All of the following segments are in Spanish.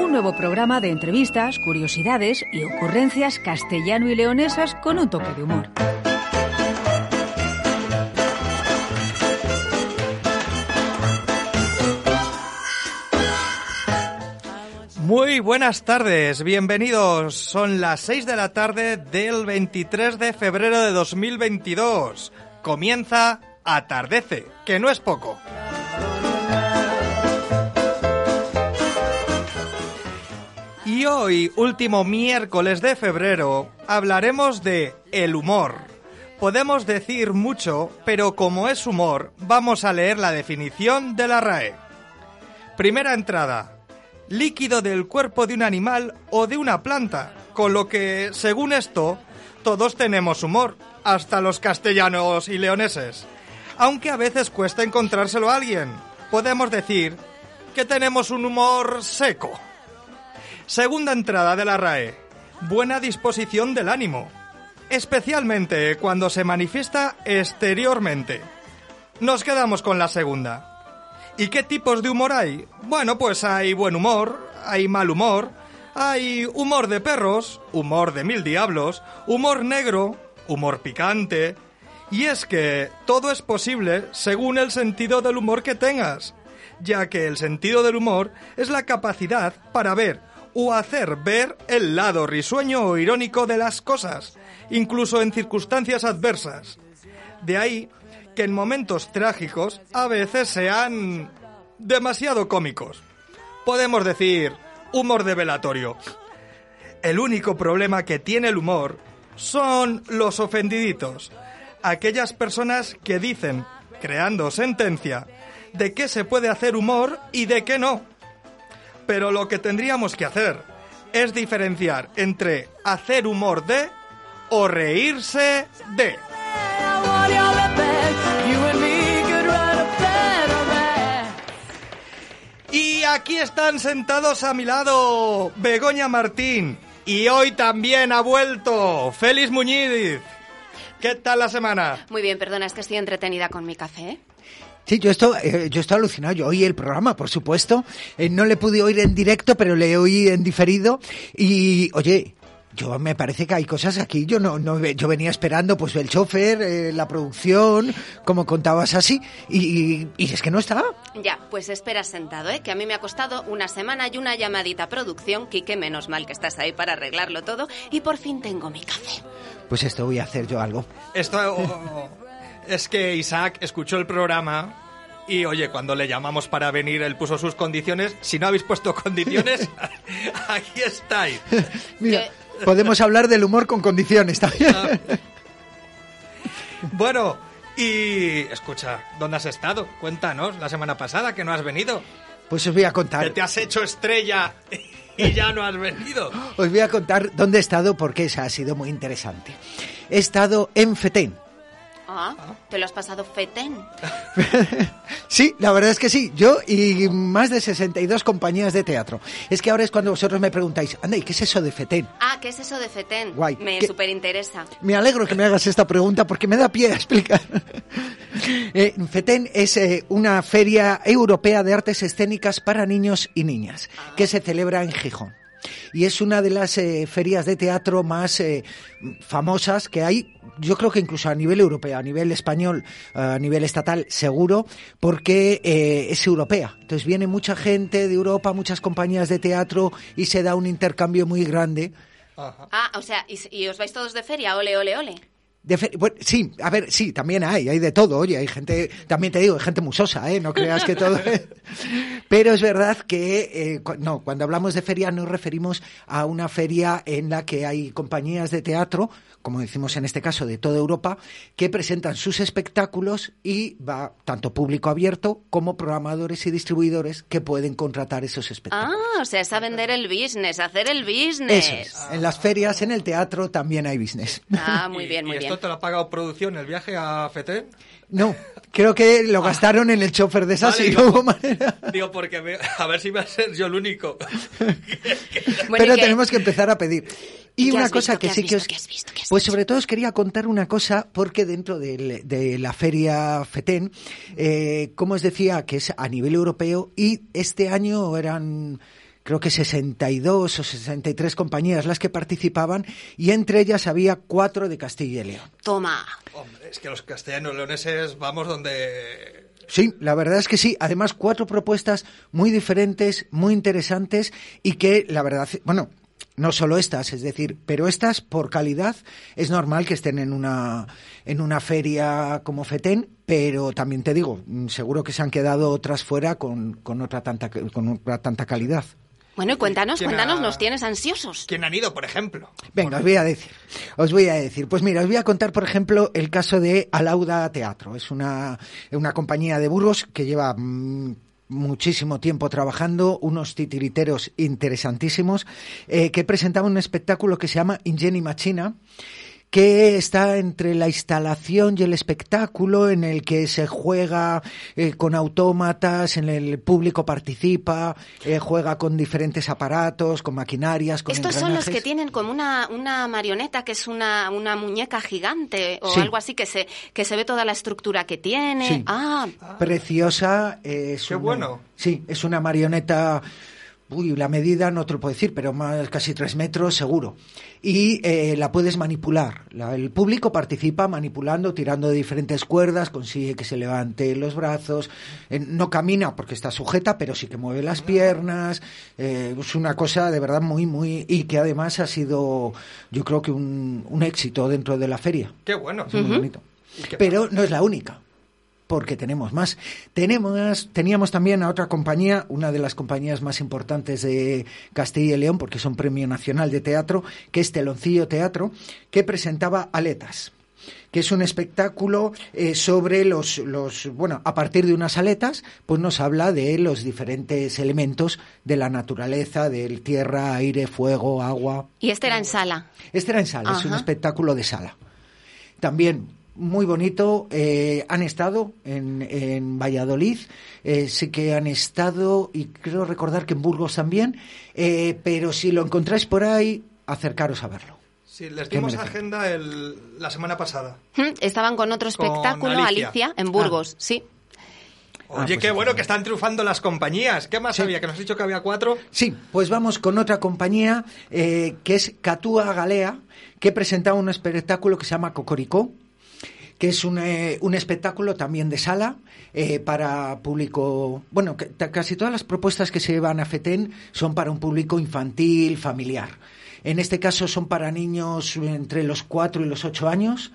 Un nuevo programa de entrevistas, curiosidades y ocurrencias castellano y leonesas con un toque de humor. Muy buenas tardes, bienvenidos. Son las 6 de la tarde del 23 de febrero de 2022. Comienza Atardece, que no es poco. Y hoy, último miércoles de febrero, hablaremos de el humor. Podemos decir mucho, pero como es humor, vamos a leer la definición de la RAE. Primera entrada. Líquido del cuerpo de un animal o de una planta, con lo que, según esto, todos tenemos humor, hasta los castellanos y leoneses. Aunque a veces cuesta encontrárselo a alguien. Podemos decir que tenemos un humor seco. Segunda entrada de la RAE. Buena disposición del ánimo. Especialmente cuando se manifiesta exteriormente. Nos quedamos con la segunda. ¿Y qué tipos de humor hay? Bueno, pues hay buen humor, hay mal humor, hay humor de perros, humor de mil diablos, humor negro, humor picante. Y es que todo es posible según el sentido del humor que tengas, ya que el sentido del humor es la capacidad para ver o hacer ver el lado risueño o irónico de las cosas, incluso en circunstancias adversas. De ahí que en momentos trágicos a veces sean demasiado cómicos. Podemos decir humor de velatorio. El único problema que tiene el humor son los ofendiditos, aquellas personas que dicen, creando sentencia, de qué se puede hacer humor y de qué no. Pero lo que tendríamos que hacer es diferenciar entre hacer humor de o reírse de. Y aquí están sentados a mi lado Begoña Martín. Y hoy también ha vuelto Félix Muñiz. ¿Qué tal la semana? Muy bien, perdona, es que estoy entretenida con mi café. Sí, yo estoy, eh, yo estoy alucinado. Yo oí el programa, por supuesto. Eh, no le pude oír en directo, pero le oí en diferido. Y, oye, yo me parece que hay cosas aquí. Yo no, no yo venía esperando, pues el chofer, eh, la producción, como contabas así, y, y, es que no está. Ya, pues espera sentado, ¿eh? Que a mí me ha costado una semana y una llamadita a producción. Quique, menos mal que estás ahí para arreglarlo todo. Y por fin tengo mi café. Pues esto voy a hacer yo algo. Esto. Es que Isaac escuchó el programa y oye, cuando le llamamos para venir, él puso sus condiciones. Si no habéis puesto condiciones, aquí estáis. Mira, podemos hablar del humor con condiciones también. Ah. Bueno, y escucha, ¿dónde has estado? Cuéntanos, la semana pasada que no has venido. Pues os voy a contar. Que te has hecho estrella y ya no has venido. Os voy a contar dónde he estado porque esa ha sido muy interesante. He estado en Fetén. Ah, ¿te lo has pasado fetén? sí, la verdad es que sí. Yo y más de 62 compañías de teatro. Es que ahora es cuando vosotros me preguntáis, anda, ¿y qué es eso de fetén? Ah, ¿qué es eso de fetén? Guay. Me ¿Qué? súper interesa. Me alegro que me hagas esta pregunta porque me da pie a explicar. eh, FETEN es eh, una feria europea de artes escénicas para niños y niñas que se celebra en Gijón. Y es una de las eh, ferias de teatro más eh, famosas que hay, yo creo que incluso a nivel europeo, a nivel español, a nivel estatal, seguro, porque eh, es europea. Entonces viene mucha gente de Europa, muchas compañías de teatro y se da un intercambio muy grande Ah, o sea, y, y os vais todos de feria, ole, ole, ole. De fe- bueno, sí, a ver, sí, también hay, hay de todo, oye, hay gente, también te digo, hay gente musosa, ¿eh? No creas que todo es... Pero es verdad que, eh, cu- no, cuando hablamos de feria nos referimos a una feria en la que hay compañías de teatro, como decimos en este caso, de toda Europa, que presentan sus espectáculos y va tanto público abierto como programadores y distribuidores que pueden contratar esos espectáculos. Ah, o sea, es a vender el business, hacer el business. Eso es. En las ferias, en el teatro, también hay business. Ah, muy ¿Y- bien, muy ¿Y bien. Esto te lo ha pagado producción, el viaje a Fetén? No, creo que lo gastaron en el chofer de esas Vale, y digo, no hubo manera. Digo, porque me- a ver si va a ser yo el único. Bueno, Pero tenemos que empezar a pedir. Y ¿Qué una cosa visto? que ¿Qué sí que os... ¿Qué has visto? ¿Qué has Pues sobre todo os quería contar una cosa, porque dentro del- de, la feria FETEN, eh, como os decía, que es a nivel europeo, y este año eran creo que 62 o 63 compañías las que participaban, y entre ellas había cuatro de Castilla y León. Toma. Hombre, es que los castellanos leoneses vamos donde... Sí, la verdad es que sí. Además, cuatro propuestas muy diferentes, muy interesantes y que, la verdad, bueno, no solo estas, es decir, pero estas por calidad es normal que estén en una en una feria como FETEN, pero también te digo, seguro que se han quedado otras fuera con, con otra tanta con otra tanta calidad. Bueno, y cuéntanos, ¿Quién cuéntanos, ha- nos tienes ansiosos. ¿Quién han ido, por ejemplo? Venga, os voy a decir. Os voy a decir. Pues mira, os voy a contar, por ejemplo, el caso de Alauda Teatro. Es una, una compañía de Burgos que lleva mm, muchísimo tiempo trabajando, unos titiriteros interesantísimos, eh, que presentaba un espectáculo que se llama Ingeni Machina que está entre la instalación y el espectáculo en el que se juega eh, con autómatas, en el público participa, eh, juega con diferentes aparatos, con maquinarias, con Estos son los que engranajes. tienen como una, una marioneta que es una, una muñeca gigante o Sí. algo así que se, que se ve toda la estructura que tiene. Sí. Ah, Preciosa. eh, Es Qué una- bueno. Sí, es una marioneta. Uy, la medida no te lo puedo decir, pero más casi tres metros seguro. Y eh, la puedes manipular. La- el público participa manipulando, tirando de diferentes cuerdas, consigue que se levante los brazos. Eh, no camina porque está sujeta, pero sí que mueve las piernas. Eh, es una cosa de verdad muy, muy. Y que además ha sido, yo creo que un, un éxito dentro de la feria. Qué bueno. Es muy bonito. ¿Y qué Pero no es la única, porque tenemos más. Tenemos, teníamos también a otra compañía, una de las compañías más importantes de Castilla y León, porque son Premio Nacional de Teatro, que es Teloncillo Teatro, que presentaba Aletas que es un espectáculo eh, sobre los, los, bueno, a partir de unas aletas, pues nos habla de los diferentes elementos de la naturaleza, del tierra, aire, fuego, agua. y este era en sala. Este era en sala, es un espectáculo de sala. También muy bonito, eh, han estado en, en Valladolid, eh, sí que han estado, y creo recordar que en Burgos también, eh, pero si lo encontráis por ahí, acercaros a verlo. Sí, les ¿Qué dimos agenda el- la semana pasada. Hmm, Estaban con otro Con espectáculo, Alicia. Alicia, en Burgos, sí. Oye, Ah, pues qué sí. bueno que están triunfando las compañías. ¿Qué más había? Que nos has dicho que había cuatro. Sí, pues vamos con otra compañía eh, que es Catúa Galea, que presentaba un espectáculo que se llama Cocoricó, que es un, eh, un espectáculo también de sala eh, para público. Bueno, que- casi todas las propuestas que se llevan a FETEN son para un público infantil, familiar. En este caso son para niños entre los 4 y los 8 años.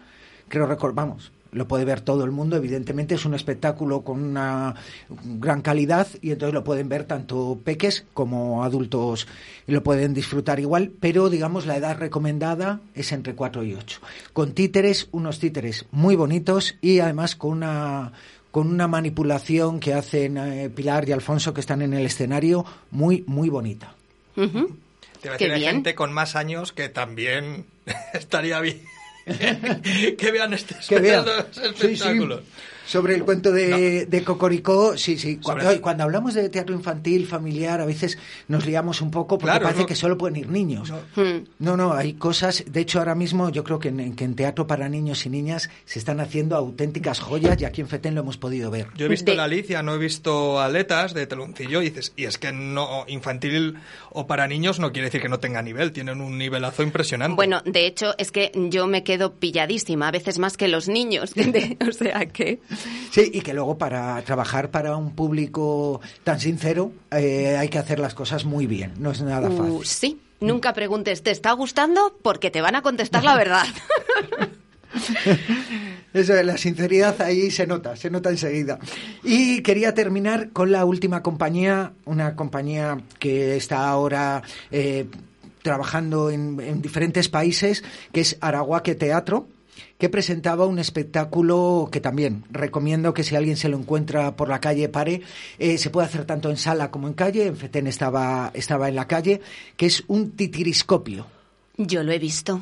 Creo recordamos. Lo puede ver todo el mundo, evidentemente es un espectáculo con una gran calidad y entonces lo pueden ver tanto peques como adultos y lo pueden disfrutar igual, pero digamos la edad recomendada es entre 4 y 8. Con títeres, unos títeres muy bonitos y además con una con una manipulación que hacen eh, Pilar y Alfonso que están en el escenario muy muy bonita. Bien. gente con más años que también estaría bien que vean este que vean. estos Sí, sí. Sobre el cuento de, de Cocoricó, sí, sí. Cuando, Sobre- cuando hablamos de teatro infantil, familiar, a veces nos liamos un poco porque Claro, parece no. que solo pueden ir niños. Hmm. No, no, hay cosas. De hecho, ahora mismo yo creo que en, que en teatro para niños y niñas se están haciendo auténticas joyas y aquí en FETEN lo hemos podido ver. Yo he visto De- la Alicia, no he visto Aletas de Teloncillo y dices, y es que no infantil o para niños no quiere decir que no tenga nivel, tienen un nivelazo impresionante. Bueno, de hecho, es que yo me quedo pilladísima, a veces más que los niños. De- o sea que. Sí, y que luego para trabajar para un público tan sincero eh, hay que hacer las cosas muy bien. No es nada Uh, fácil. sí. Nunca preguntes, ¿te está gustando? Porque te van a contestar la verdad. Eso, la sinceridad ahí se nota, se nota enseguida. Y quería terminar con la última compañía, una compañía que está ahora eh, trabajando en, en diferentes países, que es Araguaque Teatro que presentaba un espectáculo que también recomiendo que si alguien se lo encuentra por la calle pare. Eh, se puede hacer tanto en sala como en calle. En Fetén estaba, estaba en la calle, que es un titiriscopio. Yo lo he visto.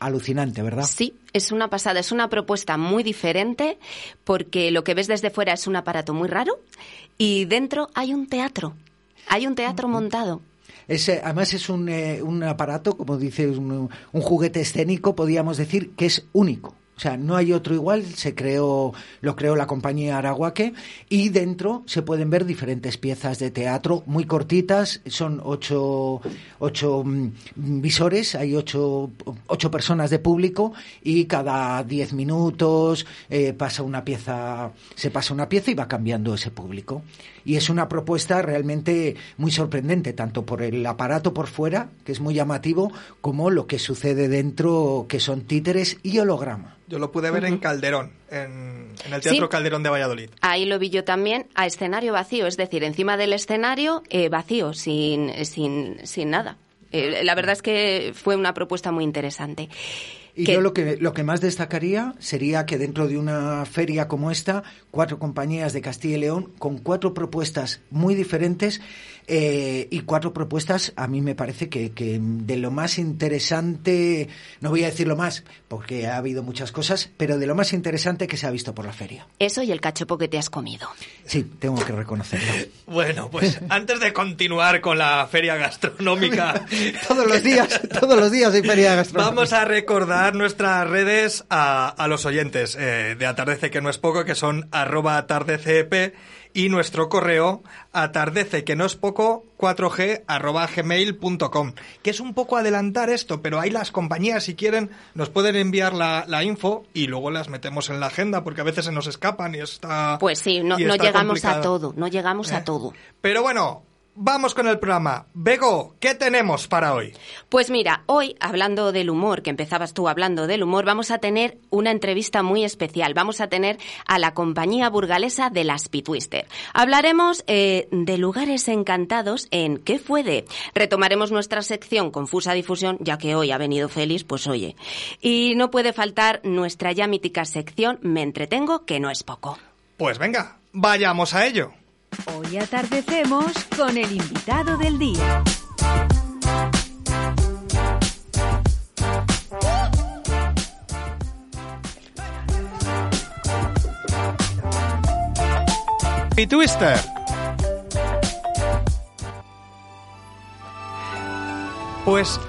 Alucinante, ¿verdad? Sí, es una pasada, es una propuesta muy diferente porque lo que ves desde fuera es un aparato muy raro y dentro hay un teatro, hay un teatro montado. Es, además es un, eh, un aparato, como dice, un, un juguete escénico, podríamos decir, que es único. O sea, no hay otro igual, se creó, lo creó la compañía Araguaque y dentro se pueden ver diferentes piezas de teatro muy cortitas, son ocho, ocho mm, visores, hay ocho, ocho personas de público y cada diez minutos eh, pasa una pieza, se pasa una pieza y va cambiando ese público. Y es una propuesta realmente muy sorprendente, tanto por el aparato por fuera, que es muy llamativo, como lo que sucede dentro, que son títeres y holograma. Yo lo pude ver en Calderón, en, en el Teatro Sí. Calderón de Valladolid. Ahí lo vi yo también a escenario vacío, es decir, encima del escenario eh, vacío, sin, sin, sin nada. Eh, la verdad es que fue una propuesta muy interesante. Y Que- yo lo que, lo que más destacaría sería que dentro de una feria como esta, cuatro compañías de Castilla y León con cuatro propuestas muy diferentes eh, y cuatro propuestas a mí me parece que, que de lo más interesante, no voy a decir lo más porque ha habido muchas cosas, pero de lo más interesante que se ha visto por la feria. Eso y el cachopo que te has comido. Sí, tengo que reconocerlo. Bueno, pues antes de continuar con la feria gastronómica, todos los días, todos los días hay feria gastronómica. vamos a recordar nuestras redes a, a los oyentes eh, de Atardece, que no es poco, que son arroba atardecep y nuestro correo atardece, que no es poco, 4g arroba gmail.com, que es un poco adelantar esto, pero ahí las compañías, si quieren, nos pueden enviar la, la info y luego las metemos en la agenda, porque a veces se nos escapan y está... Pues sí, no, no llegamos a todo, no llegamos ¿Eh? a todo. Pero bueno, vamos con el programa. Bego, ¿qué tenemos para hoy? Pues mira, hoy, hablando del humor, que empezabas tú hablando del humor, vamos a tener una entrevista muy especial. Vamos a tener a la compañía burgalesa de las Pitwister. Hablaremos eh, de lugares encantados en ¿Qué fue de? Retomaremos nuestra sección Confusa Difusión, ya que hoy ha venido Félix, pues oye. Y no puede faltar nuestra ya mítica sección Me entretengo, que no es poco. Pues venga, vayamos a ello. Hoy atardecemos con el invitado del día. Y Twister. Pues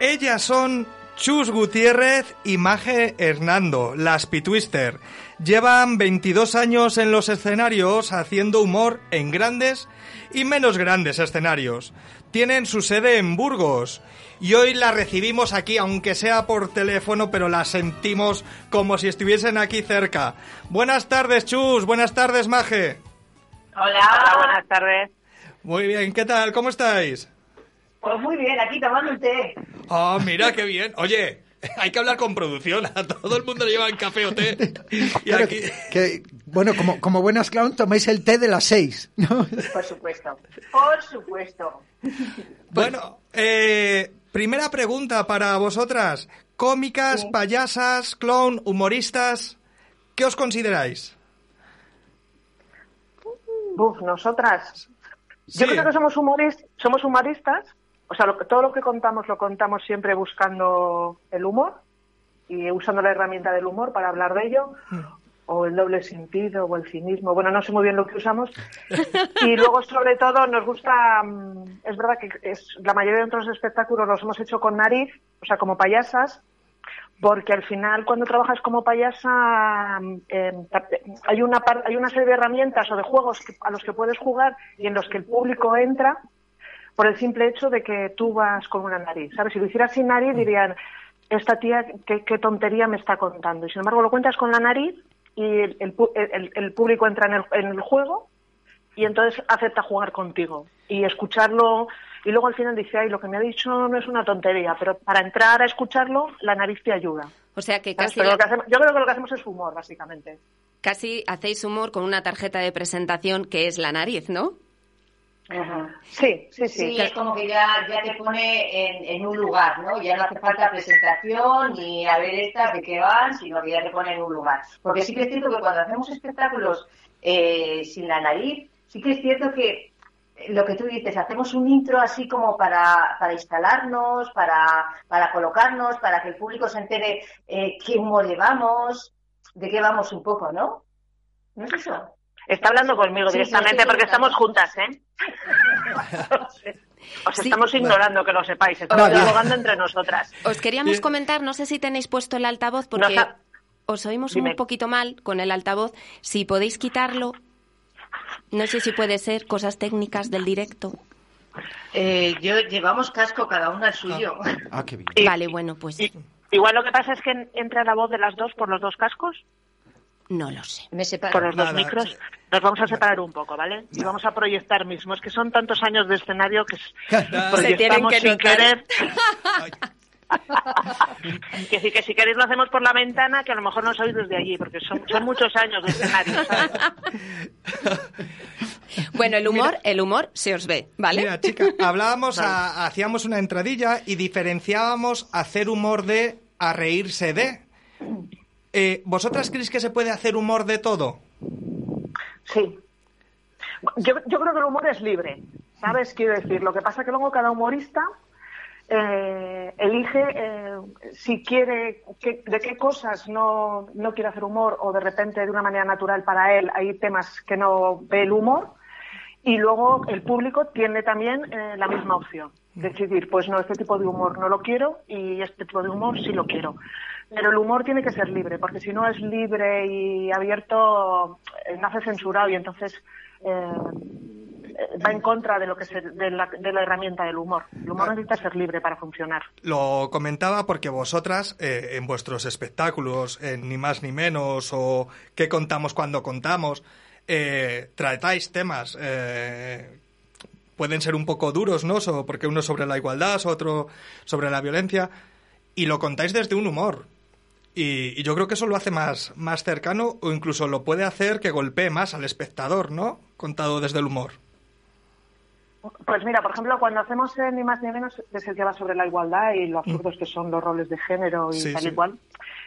ellas son Chus Gutiérrez y Maje Hernando, las Pitwister. Llevan 22 años en los escenarios haciendo humor en grandes y menos grandes escenarios. Tienen su sede en Burgos y hoy la recibimos aquí, aunque sea por teléfono, pero la sentimos como si estuviesen aquí cerca. Buenas tardes, Chus. Buenas tardes, Maje. Hola. buenas tardes. Muy bien, ¿qué tal? ¿Cómo estáis? Pues muy bien, aquí tomando un té. Ah, mira qué bien. Oye, hay que hablar con producción. A todo el mundo le llevan café o té. Y Claro, aquí... que, bueno, como, como buenas clown tomáis el té de las seis, ¿no? Por supuesto. Por supuesto. Bueno, eh, primera pregunta para vosotras. Cómicas, payasas, clown, humoristas. ¿Qué os consideráis? Buf, nosotras. Yo creo que somos somos humoristas. O sea, lo que- todo lo que contamos lo contamos siempre buscando el humor y usando la herramienta del humor para hablar de ello. O el doble sentido o el cinismo. Bueno, no sé muy bien lo que usamos. Y luego, sobre todo, nos gusta. mm, Es verdad que es, la mayoría de nuestros espectáculos los hemos hecho con nariz, o sea, como payasas. porque al final cuando trabajas como payasa eh, hay una par- hay una serie de herramientas o de juegos que- a los que puedes jugar y en los que el público entra por el simple hecho de que tú vas con una nariz, ¿sabes? Si lo hicieras sin nariz dirían esta tía qué, qué tontería me está contando y sin embargo lo cuentas con la nariz y el, el el- el público entra en el, en el juego y entonces acepta jugar contigo. y escucharlo y luego al final dice, ay, lo que me ha dicho no es una tontería, pero para entrar a escucharlo, la nariz te ayuda. O sea que casi, Pero lo que hacemos- yo creo que lo que hacemos es humor, básicamente. casi hacéis humor con una tarjeta de presentación que es la nariz, ¿no? Sí, sí, sí. Sí, es como que ya, ya te pone en, en un lugar, ¿no? Ya no hace falta presentación ni a ver estas de qué van, sino que ya te pone en un lugar. Porque sí que es cierto que cuando hacemos espectáculos eh, sin la nariz, sí que es cierto que lo que tú dices, hacemos un intro así como para, para instalarnos, para, para colocarnos, para que el público se entere eh, qué humor llevamos, de qué vamos un poco, ¿no? ¿No es eso? Está hablando conmigo Sí, directamente sí, porque sí, estamos claro. juntas, ¿eh? Os Sí. estamos ignorando, que lo sepáis. Estamos Vale. dialogando entre nosotras. Os queríamos comentar, no sé si tenéis puesto el altavoz porque No, os oímos Dime. un poquito mal con el altavoz. Si podéis quitarlo, no sé si puede ser cosas técnicas del directo. Eh, yo llevamos casco cada una el suyo. Ah, qué bien. Y- Vale, bueno, pues y- igual lo que pasa es que en- entra la voz de las dos por los dos cascos, no lo sé. Me separo. por los dos Nada, micros. sí. Nos vamos a separar un poco, ¿vale? Y vamos a proyectar mismo. Es que son tantos años de escenario que s- Se tienen proyectamos que sin notar. querer. que sí, que si queréis lo hacemos por la ventana, que a lo mejor no sois desde allí, porque son, son muchos años de escenario, ¿sabes? Bueno, el humor, el humor se os ve, ¿vale? Mira, chica, hablábamos, a- hacíamos una entradilla y diferenciábamos hacer humor de a reírse de. Eh, ¿Vosotras creéis que se puede hacer humor de todo? Sí. Yo, creo que el humor es libre, ¿sabes? Quiero decir, lo que pasa que luego cada humorista eh, elige eh, si quiere, de qué cosas no, no quiere hacer humor o de repente de una manera natural para él hay temas que no ve el humor y luego el público tiene también eh, la misma opción. Decidir, pues no, este tipo de humor no lo quiero y este tipo de humor sí lo quiero. Pero el humor tiene que ser libre, porque si no es libre y abierto, eh, nace censurado y entonces eh, va en contra de lo que se- de, la, de la herramienta del humor. El humor necesita ser libre para funcionar. Lo comentaba porque vosotras, eh, en vuestros espectáculos, en Ni más ni menos, o ¿Qué contamos cuando contamos? eh, tratáis temas, eh, pueden ser un poco duros, ¿no? So- porque uno es sobre la igualdad, otro sobre la violencia, y lo contáis desde un humor. Y, y yo creo que eso lo hace más, más cercano o incluso lo puede hacer que golpee más al espectador, ¿no? Contado desde el humor. Pues mira, por ejemplo, cuando hacemos eh, ni más ni menos, que es el que va sobre la igualdad y lo absurdos que son los roles de género y Sí, tal sí. y cual,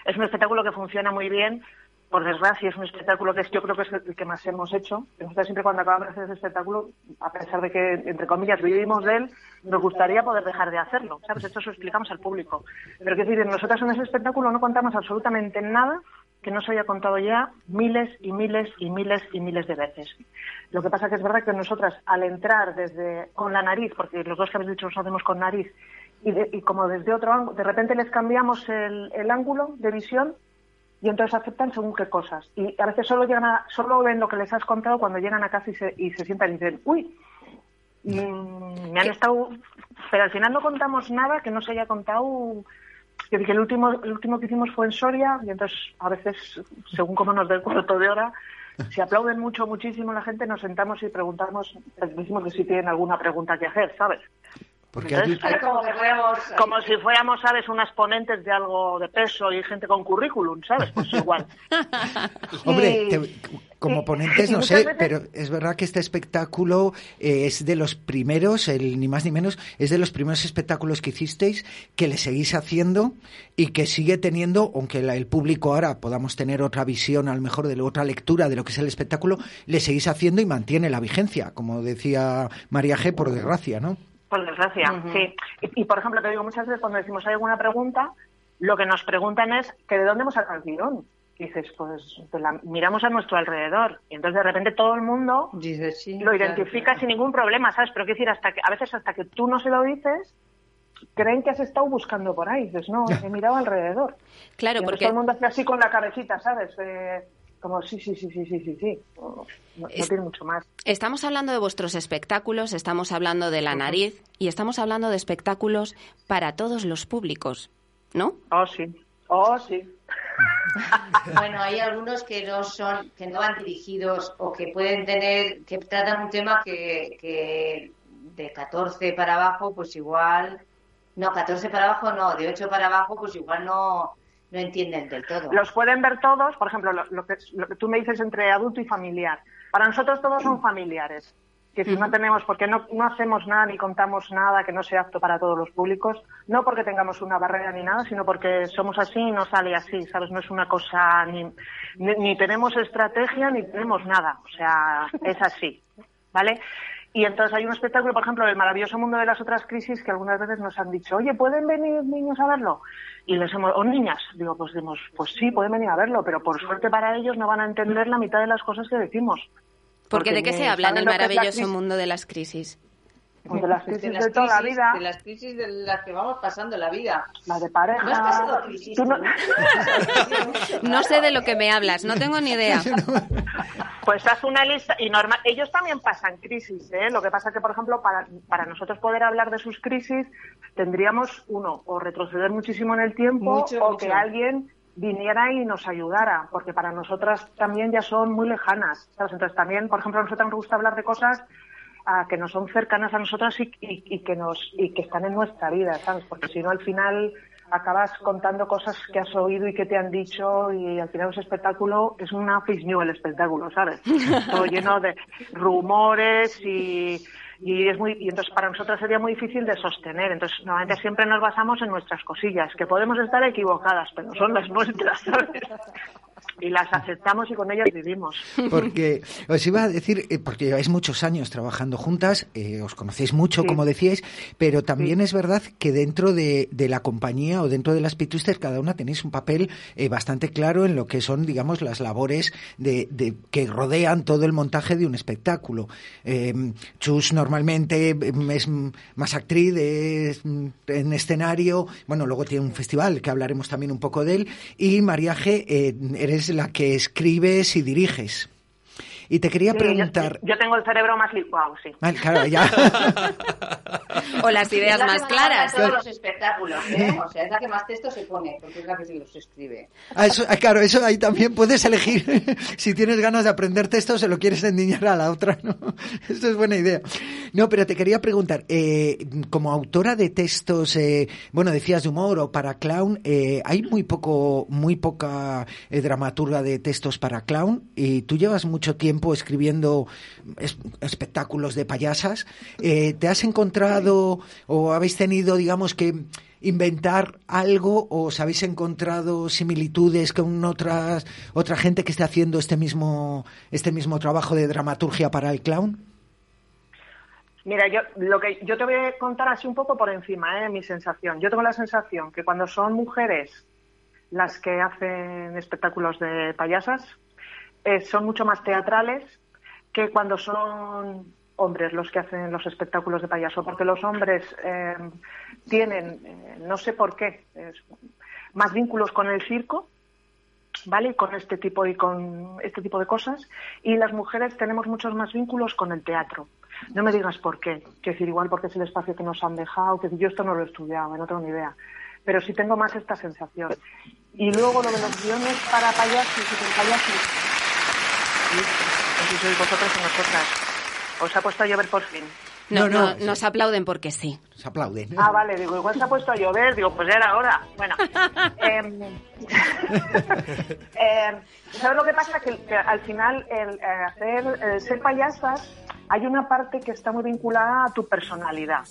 es un espectáculo que funciona muy bien. Por desgracia, es un espectáculo que yo creo que es el que más hemos hecho. Nosotros siempre cuando acabamos de hacer ese espectáculo, a pesar de que, entre comillas, vivimos de él, nos gustaría poder dejar de hacerlo. ¿Sabes? Esto se lo explicamos al público. Pero que decir, nosotros en ese espectáculo no contamos absolutamente nada que no se haya contado ya miles y miles y miles y miles de veces. Lo que pasa que es verdad que nosotras, al entrar desde con la nariz, porque los dos que habéis dicho nos hacemos con nariz, y, de- y como desde otro ángulo, de repente les cambiamos el, el ángulo de visión y entonces aceptan según qué cosas. Y a veces solo llegan a, solo ven lo que les has contado cuando llegan a casa y se, y se sientan y dicen, uy, mm, me han estado... Pero al final no contamos nada que no se haya contado... Que que el último, el último que hicimos fue en Soria y entonces a veces, según cómo nos dé el cuarto de hora, si aplauden mucho, muchísimo la gente, nos sentamos y preguntamos, les decimos que si tienen alguna pregunta que hacer, ¿sabes? Porque Entonces, allí- Es como que fuéramos... Como si fuéramos, ¿sabes?, unas ponentes de algo de peso y gente con currículum, ¿sabes? Pues igual. Hombre, Y- te- como ponentes no sé, veces- pero es verdad que este espectáculo eh, es de los primeros, el ni más ni menos, es de los primeros espectáculos que hicisteis que le seguís haciendo y que sigue teniendo, aunque la- el público ahora podamos tener otra visión, a lo mejor de la otra lectura de lo que es el espectáculo, le seguís haciendo y mantiene la vigencia, como decía María G, por desgracia, ¿no? Por desgracia, sí. Y, y, por ejemplo, te digo, muchas veces cuando decimos hay alguna pregunta, lo que nos preguntan es que de dónde hemos sacado el guion. Y dices, pues de la- miramos a nuestro alrededor. Y entonces de repente todo el mundo sí, lo identifica claro. sin ningún problema, ¿sabes? Pero quiero decir, hasta que, a veces hasta que tú no se lo dices, creen que has estado buscando por ahí. Dices, no, he mirado alrededor. Claro, Y porque todo el mundo hace así con la cabecita, ¿sabes? Eh, como, sí, sí, sí, sí, sí, sí, sí. No, no Es- tiene mucho más. estamos hablando de vuestros espectáculos, estamos hablando de la nariz y estamos hablando de espectáculos para todos los públicos, ¿no? Oh, sí. Oh, sí. Bueno, hay algunos que no son, que no van dirigidos o que pueden tener, que tratan un tema que, que de 14 para abajo, pues igual, no, 14 para abajo no, de 8 para abajo, pues igual no, no entienden del todo. Los pueden ver todos, por ejemplo, lo, que, lo que tú me dices entre adulto y familiar. Para nosotros todos son familiares. Que si no tenemos, porque no, no hacemos nada ni contamos nada que no sea apto para todos los públicos, no porque tengamos una barrera ni nada, sino porque somos así y no sale así, ¿sabes? No es una cosa, ni, ni tenemos estrategia ni tenemos nada, o sea, es así, ¿vale? Y entonces hay un espectáculo, por ejemplo, El maravilloso mundo de las otras crisis, que algunas veces nos han dicho, oye, ¿pueden venir niños a verlo? Y les hemos, o niñas, digo, pues decimos, pues sí, pueden venir a verlo, pero por suerte para ellos no van a entender la mitad de las cosas que decimos. Porque, ¿de qué se habla en el maravilloso mundo de las crisis? Pues de las crisis de, toda la vida. De las crisis de las que vamos pasando la vida. La de pareja. ¿No has pasado crisis? no... no sé de lo que me hablas, no tengo ni idea. Pues haz una lista y normal. Ellos también pasan crisis, ¿eh? Lo que pasa es que, por ejemplo, para, para nosotros poder hablar de sus crisis, tendríamos, uno, o retroceder muchísimo en el tiempo, o que alguien viniera y nos ayudara, porque para nosotras también ya son muy lejanas. ¿sabes? Entonces también, por ejemplo, a nosotros nos gusta hablar de cosas ah, que no son cercanas a nosotras y, y, que nos y que están en nuestra vida, ¿sabes? Porque si no al final acabas contando cosas que has oído y que te han dicho y al final ese espectáculo es una face new el espectáculo, ¿sabes? Todo lleno de rumores y, y es muy y entonces para nosotros sería muy difícil de sostener. Entonces normalmente siempre nos basamos en nuestras cosillas, que podemos estar equivocadas, pero son las nuestras, ¿sabes? Y las aceptamos y con ellas vivimos. Porque os iba a decir, eh, porque lleváis muchos años trabajando juntas, eh, os conocéis mucho, como decíais, pero también es verdad que dentro de, la compañía o dentro de las Pitusters cada una tenéis un papel eh, bastante claro en lo que son, digamos, las labores de, que rodean todo el montaje de un espectáculo. Chus normalmente es más actriz en escenario, bueno, luego tiene un festival que hablaremos también un poco de él, y Mariaje, eres la que escribes y diriges. Y te quería preguntar. Yo, tengo el cerebro más licuado, sí. claro, ya. o las ideas más claras. todos los espectáculos, ¿eh? O sea, es la que más texto se pone, porque es la que los escribe. Ah, eso, ah, claro, eso ahí también puedes elegir. si tienes ganas de aprender texto, se lo quieres endiñar a la otra, ¿no? Eso es buena idea. No, pero te quería preguntar, eh, como autora de textos, eh, bueno, decías de humor o para clown, eh, hay muy poco, muy poca dramaturga de textos para clown y tú llevas mucho tiempo escribiendo espectáculos de payasas. Eh, ¿Te has encontrado o habéis tenido, digamos, que inventar algo o os habéis encontrado similitudes con otras otra gente que esté haciendo este mismo este mismo trabajo de dramaturgia para el clown? Mira, yo lo que yo te voy a contar así un poco por encima, ¿eh? mi sensación. Yo tengo la sensación que cuando son mujeres las que hacen espectáculos de payasas, eh, son mucho más teatrales que cuando son hombres los que hacen los espectáculos de payaso, porque los hombres eh, tienen, eh, no sé por qué, más vínculos con el circo, ¿vale? Con este tipo y con este tipo de cosas, y las mujeres tenemos muchos más vínculos con el teatro. No me digas por qué, que decir igual porque es el espacio que nos han dejado, que yo esto no lo he estudiado, no tengo ni idea, pero sí tengo más esta sensación. Y luego lo de los guiones para payasos y payasos si sois vosotros y nosotras. ¿Os ha puesto a llover por fin? No, no, nos aplauden porque sí. Nos aplauden. Ah, vale, digo, igual se ha puesto a llover, digo, pues ya era hora. Bueno, eh, ¿sabes lo que pasa? Que, al final, el, eh, hacer, ser payasas, hay una parte que está muy vinculada a tu personalidad,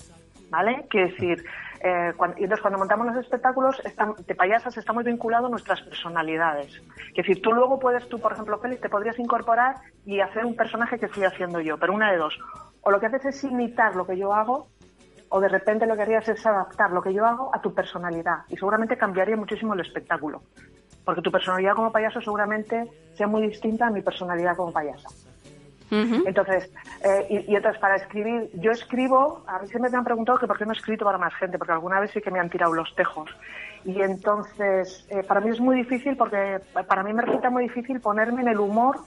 ¿vale? Quiere decir, eh, cuando, y entonces cuando montamos los espectáculos de payasas está muy vinculado a nuestras personalidades. Es decir, tú luego puedes, tú por ejemplo, Félix, te podrías incorporar y hacer un personaje que estoy haciendo yo, pero una de dos. O lo que haces es imitar lo que yo hago, o de repente lo que harías es adaptar lo que yo hago a tu personalidad. Y seguramente cambiaría muchísimo el espectáculo. Porque tu personalidad como payaso seguramente sea muy distinta a mi personalidad como payasa. Entonces, eh, y, entonces para escribir, yo escribo, a mí siempre me han preguntado que por qué no he escrito para más gente, porque alguna vez sí que me han tirado los tejos. Y entonces, eh, para mí es muy difícil, porque para mí me resulta muy difícil ponerme en el humor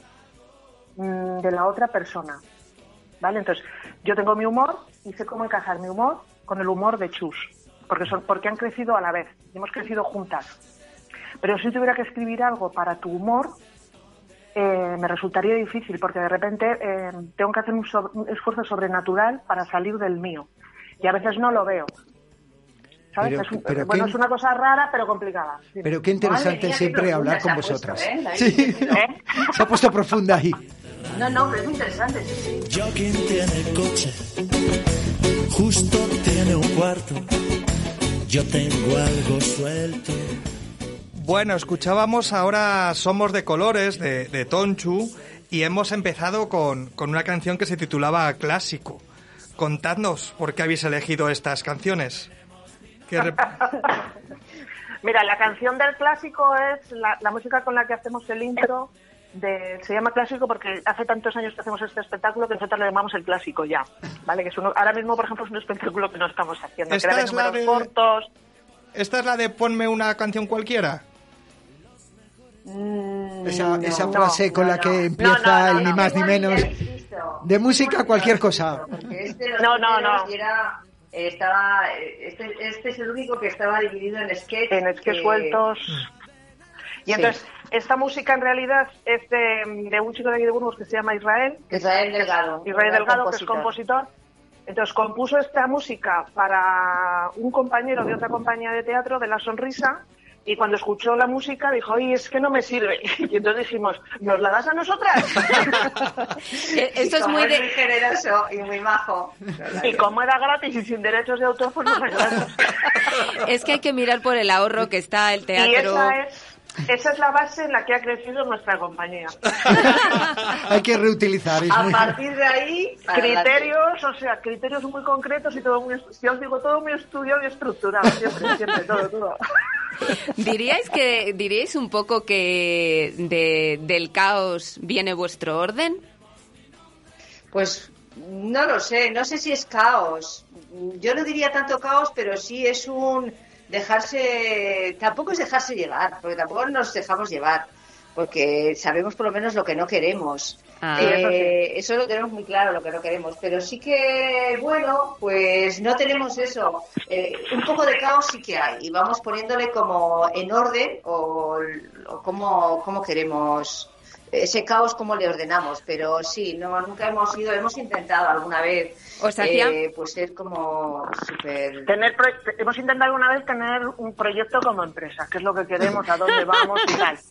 mm, de la otra persona. ¿Vale? Entonces, yo tengo mi humor y sé cómo encajar mi humor con el humor de Chus, porque, son, porque han crecido a la vez, hemos crecido juntas. Pero si tuviera que escribir algo para tu humor, eh, me resultaría difícil porque de repente eh, tengo que hacer un, so- un esfuerzo sobrenatural para salir del mío. Y a veces no lo veo. ¿Sabes? Pero- Es un- pero bueno, qué- es una cosa rara, pero complicada. Sí. Pero qué interesante mía, qué siempre hablar con vosotras. puesto, ¿eh? Sí, ¿Eh? se ha puesto profunda ahí. No, no, pero es muy interesante, sí. Yo quien tiene coche, justo tiene un cuarto. Yo tengo algo suelto. Bueno, escuchábamos ahora Somos de Colores de, de Tonchu y hemos empezado con, con una canción que se titulaba Clásico. Contadnos por qué habéis elegido estas canciones. ¿Qué rep- Mira, la canción del clásico es la, la música con la que hacemos el intro. De, se llama clásico porque hace tantos años que hacemos este espectáculo que nosotros le llamamos el clásico ya, ¿vale? Que es uno- ahora mismo, por ejemplo, es un espectáculo que no estamos haciendo. Esta que es la de- cortos. ¿Esta es la de ponme una canción cualquiera? Esa, No, esa no, frase con no, la que No, empieza no, no, el no. ni más ni menos. De música cualquier cosa. Este No, no, no. era, eh, estaba, eh, este, este es el único que estaba dividido en sketch. en sketches que- sueltos. Y Sí. entonces, esta música en realidad es de, de un chico de aquí de Burgos que se llama Israel. Israel Delgado. Israel Delgado, que es compositor. compositor. Entonces compuso esta música para un compañero de otra compañía de teatro, de La Sonrisa, y cuando escuchó la música dijo, oye, es que no me sirve. Y entonces dijimos, ¿nos la das a nosotras? Eh, Esto es muy muy de... generoso y muy majo. y como era gratis y sin derechos de autor, pues regalamos. Es que hay que mirar por el ahorro que está el Y teatro. esa es, esa es la base en la que ha crecido nuestra compañía. Hay que reutilizar. es A muy- partir de ahí, para adelante. criterios, o sea, criterios muy concretos y todo muy, yo os digo, todo muy estudiado y estructurado, siempre, siempre, todo, todo. ¿Diríais que diríais un poco que de- del caos viene vuestro orden? Pues no lo sé, no sé si es caos. Yo no diría tanto caos, pero sí es un dejarse, tampoco es dejarse llevar, porque tampoco nos dejamos llevar, porque sabemos por lo menos lo que no queremos. Ah. Eh, eso lo tenemos muy claro, lo que no queremos, pero sí que, bueno, pues no tenemos eso. Eh, un poco de caos sí que hay, y vamos poniéndole como en orden o, o cómo, cómo queremos ese caos cómo le ordenamos, pero sí, no nunca hemos ido, hemos intentado alguna vez Os hacía- eh, pues ser como súper Tener pro- hemos intentado alguna vez tener un proyecto como empresa, qué es lo que queremos, a dónde vamos y tal.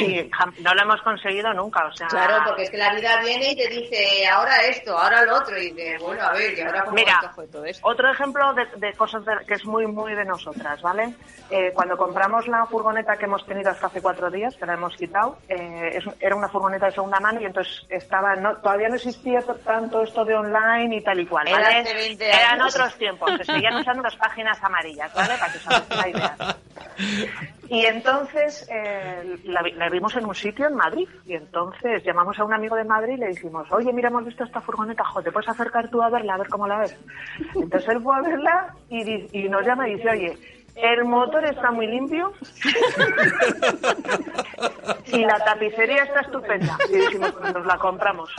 Y no lo hemos conseguido nunca, o sea... Claro, porque es que la vida viene y te dice ahora esto, ahora lo otro, y dices, bueno, a ver, ¿y ahora cómo Mira, todo esto? Otro ejemplo de, de cosas de- que es muy, muy de nosotras, ¿vale? Eh, cuando compramos la furgoneta que hemos tenido hasta hace cuatro días, que la hemos quitado, eh, es- era una furgoneta de segunda mano y entonces estaba, no, todavía no existía to- tanto esto de online y tal y cual, Era ¿vale? 20 Eran otros tiempos, se seguían usando las páginas amarillas, ¿vale? Para que os hagáis una idea. Y entonces eh, la, vi- la vimos en un sitio en Madrid. Y entonces llamamos a un amigo de Madrid y le dijimos, oye, mira, hemos visto esta furgoneta, jo, ¿te puedes acercar tú a verla, a ver cómo la ves? Entonces él fue a verla y nos llama y dice, oye, el motor está muy limpio y la tapicería está estupenda. Y dijimos, pues nos la compramos.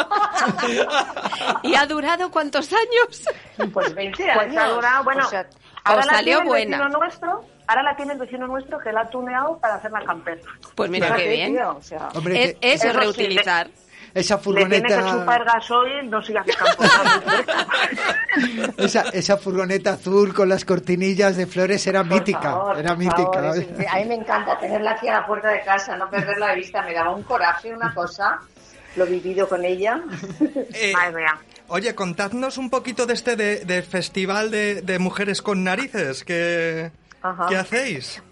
¿Y ha durado cuántos años? Pues 20 Pues años. ha durado, bueno, O sea, ahora os la salió tiene el buena. vecino nuestro, ahora la tiene el vecino nuestro que la ha tuneado para hacer la camper. Pues mira fíjate, qué bien. tío, o sea, Hombre, Es- que eso es sí, esa Le tiene que chupar furgoneta, gasoil, no sigas esa, esa furgoneta azul con las cortinillas de flores era por mítica, favor, era mítica. favor, es- a mí me encanta tenerla aquí a la puerta de casa, no perderla de vista, me daba un coraje, una cosa, lo vivido con ella. Eh, Madre mía. oye, contadnos un poquito de este de, de festival de, de mujeres con narices que, Ajá. que hacéis.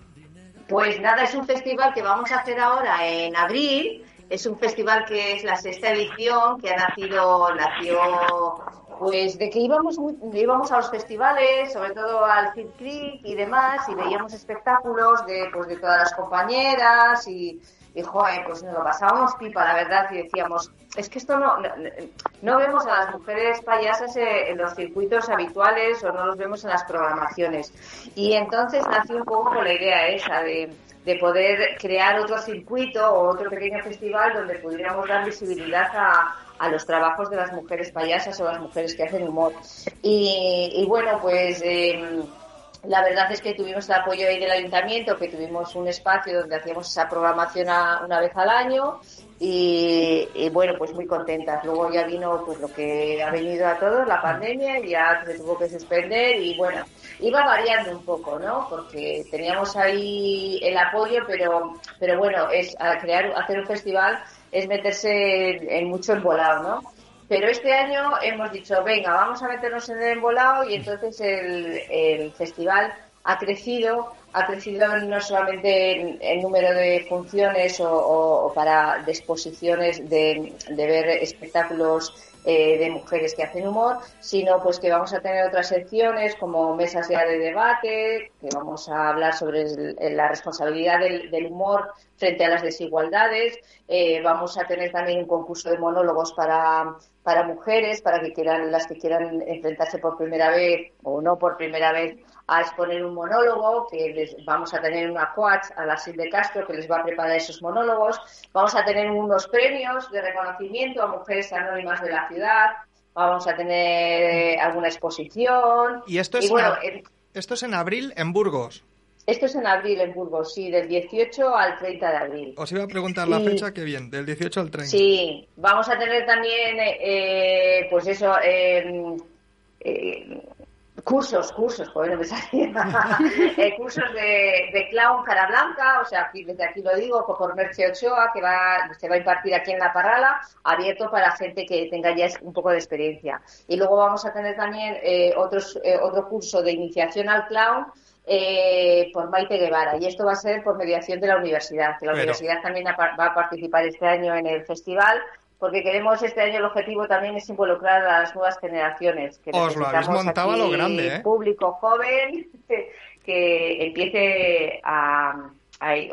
Pues nada, es un festival que vamos a hacer ahora en abril. Es un festival que es la sexta edición, que ha nacido, nació pues de que íbamos íbamos a los festivales, sobre todo al Fit Creek y demás, y veíamos espectáculos de pues de todas las compañeras y, y joder, pues nos lo pasábamos pipa, la verdad, y decíamos, es que esto no, no, no vemos a las mujeres payasas en los circuitos habituales o no los vemos en las programaciones. Y entonces nació un poco con la idea esa de, de poder crear otro circuito o otro pequeño festival donde pudiéramos dar visibilidad a, a los trabajos de las mujeres payasas o las mujeres que hacen humor. Y, y bueno, pues... em, la verdad es que tuvimos el apoyo ahí del ayuntamiento, que tuvimos un espacio donde hacíamos esa programación una vez al año y, bueno, pues muy contentas. Luego ya vino pues lo que ha venido a todos, la pandemia, y ya se tuvo que suspender y bueno, iba variando un poco, ¿no? Porque teníamos ahí el apoyo, pero, pero bueno, es crear, hacer un festival es meterse en mucho embolado, ¿no? Pero este año hemos dicho, venga, vamos a meternos en el embolado y entonces el, el festival ha crecido, ha crecido no solamente en, número de funciones o, para de exposiciones de, ver espectáculos eh, de mujeres que hacen humor, sino pues que vamos a tener otras secciones como mesas ya de debate, que vamos a hablar sobre la responsabilidad del, humor frente a las desigualdades, eh, vamos a tener también un concurso de monólogos para, para mujeres, para que quieran, las que quieran enfrentarse por primera vez o no por primera vez a exponer un monólogo, que les vamos a tener una coach a la Sil de Castro que les va a preparar esos monólogos. Vamos a tener unos premios de reconocimiento a mujeres anónimas de la ciudad. Vamos a tener eh, alguna exposición. ¿Y esto es, en, esto es en abril en Burgos? Esto es en abril en Burgos, sí, del 18 al 30 de abril. Os iba a preguntar la fecha, qué bien, del 18 al 30. Sí, vamos a tener también, eh, pues eso, eh, cursos, cursos, joder, no me salía. eh, cursos de, de, clown cara blanca, o sea, aquí, desde aquí lo digo, por Merche Ochoa, que va, se va a impartir aquí en La Parrala, abierto para gente que tenga ya un poco de experiencia. Y luego vamos a tener también eh, otros, eh, otro curso de iniciación al clown, eh, por Maite Guevara. Y esto va a ser por mediación de la universidad, que la universidad también va a participar este año en el festival porque queremos este año el objetivo también es involucrar a las nuevas generaciones. Que Os lo habéis montado a lo grande, ¿eh? Público joven que, empiece a,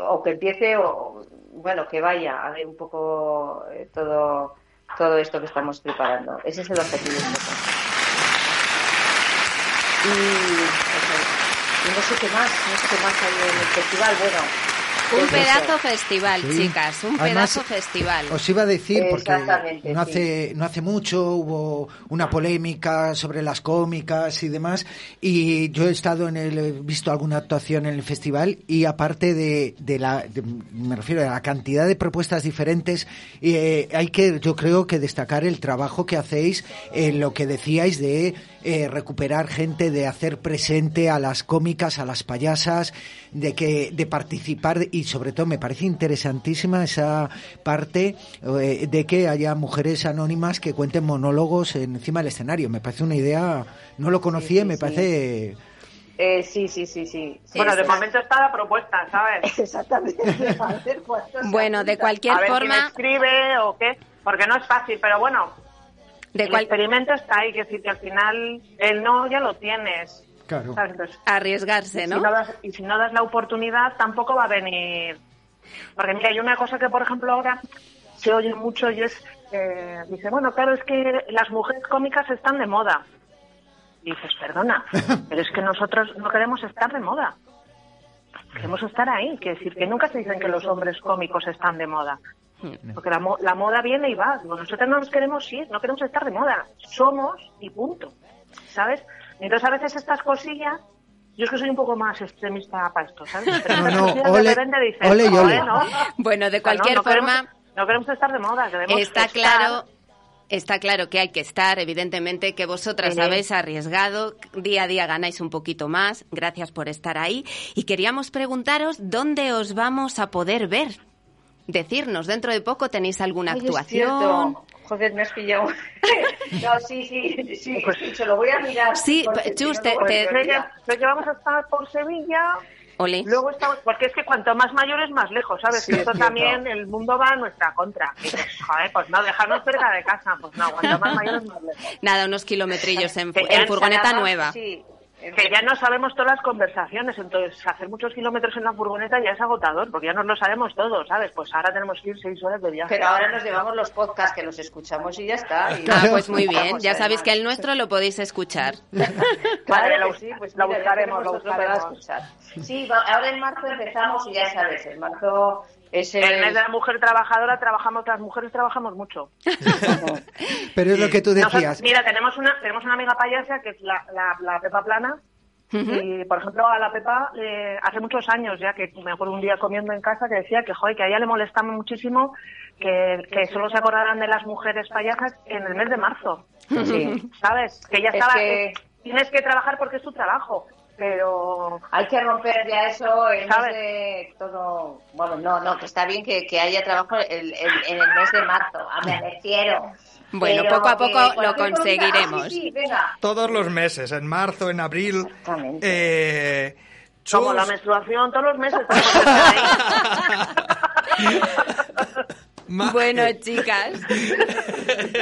o que empiece o bueno que vaya a ver un poco eh, todo todo esto que estamos preparando. Ese es el objetivo. Y, y no sé qué más, no sé qué más hay en el festival. Bueno, un pedazo festival, chicas, un pedazo festival. Os iba a decir, porque no hace, no hace mucho hubo una polémica sobre las cómicas y demás, y yo he estado en el, he visto alguna actuación en el festival, y aparte de, de la, me refiero a la cantidad de propuestas diferentes, eh, hay que, yo creo que destacar el trabajo que hacéis en lo que decíais de eh, recuperar gente, de hacer presente a las cómicas, a las payasas, de que, de participar y sobre todo me parece interesantísima esa parte eh, de que haya mujeres anónimas que cuenten monólogos encima del escenario. Me parece una idea, no lo conocía me parece... Eh, sí, sí, sí, sí. Bueno, de momento está la propuesta, ¿sabes? Exactamente. bueno, de cualquier a forma. Si me escribe o qué, porque no es fácil, pero bueno. De el experimento está ahí, que si que al final el no ya lo tienes. Claro. Arriesgarse, ¿no? Y si no, das, la oportunidad, tampoco va a venir. Porque mira, hay una cosa que, por ejemplo, ahora se oye mucho y es, eh, dice, bueno, claro, es que las mujeres cómicas están de moda. Y dices, perdona, pero es que nosotros no queremos estar de moda. Queremos estar ahí, que decir, que nunca se dicen que los hombres cómicos están de moda. Porque la, la moda viene y va. Nosotros no nos queremos ir, no queremos estar de moda. Somos y punto. ¿Sabes? Entonces, a veces estas cosillas, yo es que soy un poco más extremista para esto, ¿sabes? Pero no, no, ole, ole, ole. Bueno, de cualquier forma... no queremos estar de moda, queremos Está claro... Está claro que hay que estar, evidentemente, que vosotras habéis arriesgado, día a día ganáis un poquito más, gracias por estar ahí. Y queríamos preguntaros dónde os vamos a poder ver. Decirnos, dentro de poco tenéis alguna actuación. Joder, me has pillado. no, sí, sí, sí, pues, se lo voy a mirar. Sí, Chus, te, te... Sé que vamos a estar por Sevilla. Ole. Luego estamos, porque es que cuanto más mayores, más lejos, ¿sabes? y esto también, el mundo va a nuestra contra. Y dices, joder, pues no, dejarnos cerca de casa, pues no, cuanto más mayores, más lejos. Nada, unos kilometrillos en, en furgoneta nueva. Sí, que ya no sabemos todas las conversaciones, entonces hacer muchos kilómetros en la furgoneta ya es agotador, porque ya nos lo sabemos todos, ¿sabes? Pues ahora tenemos que ir seis horas de viaje. Pero ahora nos llevamos los podcasts que los escuchamos y ya está. ah, pues muy bien, ya sabéis que el nuestro lo podéis escuchar. vale, lo, sí, pues lo buscaremos, lo buscaremos. Escuchar. Sí, ahora en marzo empezamos y ya sabes, en marzo es el... mes de la mujer trabajadora trabajamos, las mujeres trabajamos mucho. Pero es lo que tú decías. mira, tenemos una, tenemos una amiga payasa que es la, la, Pepa Plana, Y, por ejemplo, a la Pepa, eh, hace muchos años ya que me acuerdo un día comiendo en casa que decía que, joder, que a ella le molestaba muchísimo que, que solo se acordaran de las mujeres payasas en el mes de marzo. Sí. ¿Sabes? Que ella Es estaba... que- eh, Tienes que trabajar porque es tu trabajo, pero... Hay que romper ya eso en ¿Sabes? de todo. Bueno, no, no, que está bien que, que haya trabajo el- el- en el mes de marzo, a me refiero. Bueno, Pero poco a poco lo conseguiremos. ah, sí, sí, venga. Todos los meses, en marzo, en abril. Exactamente. Eh, Como la menstruación todos los meses. ahí. ma- Bueno, chicas,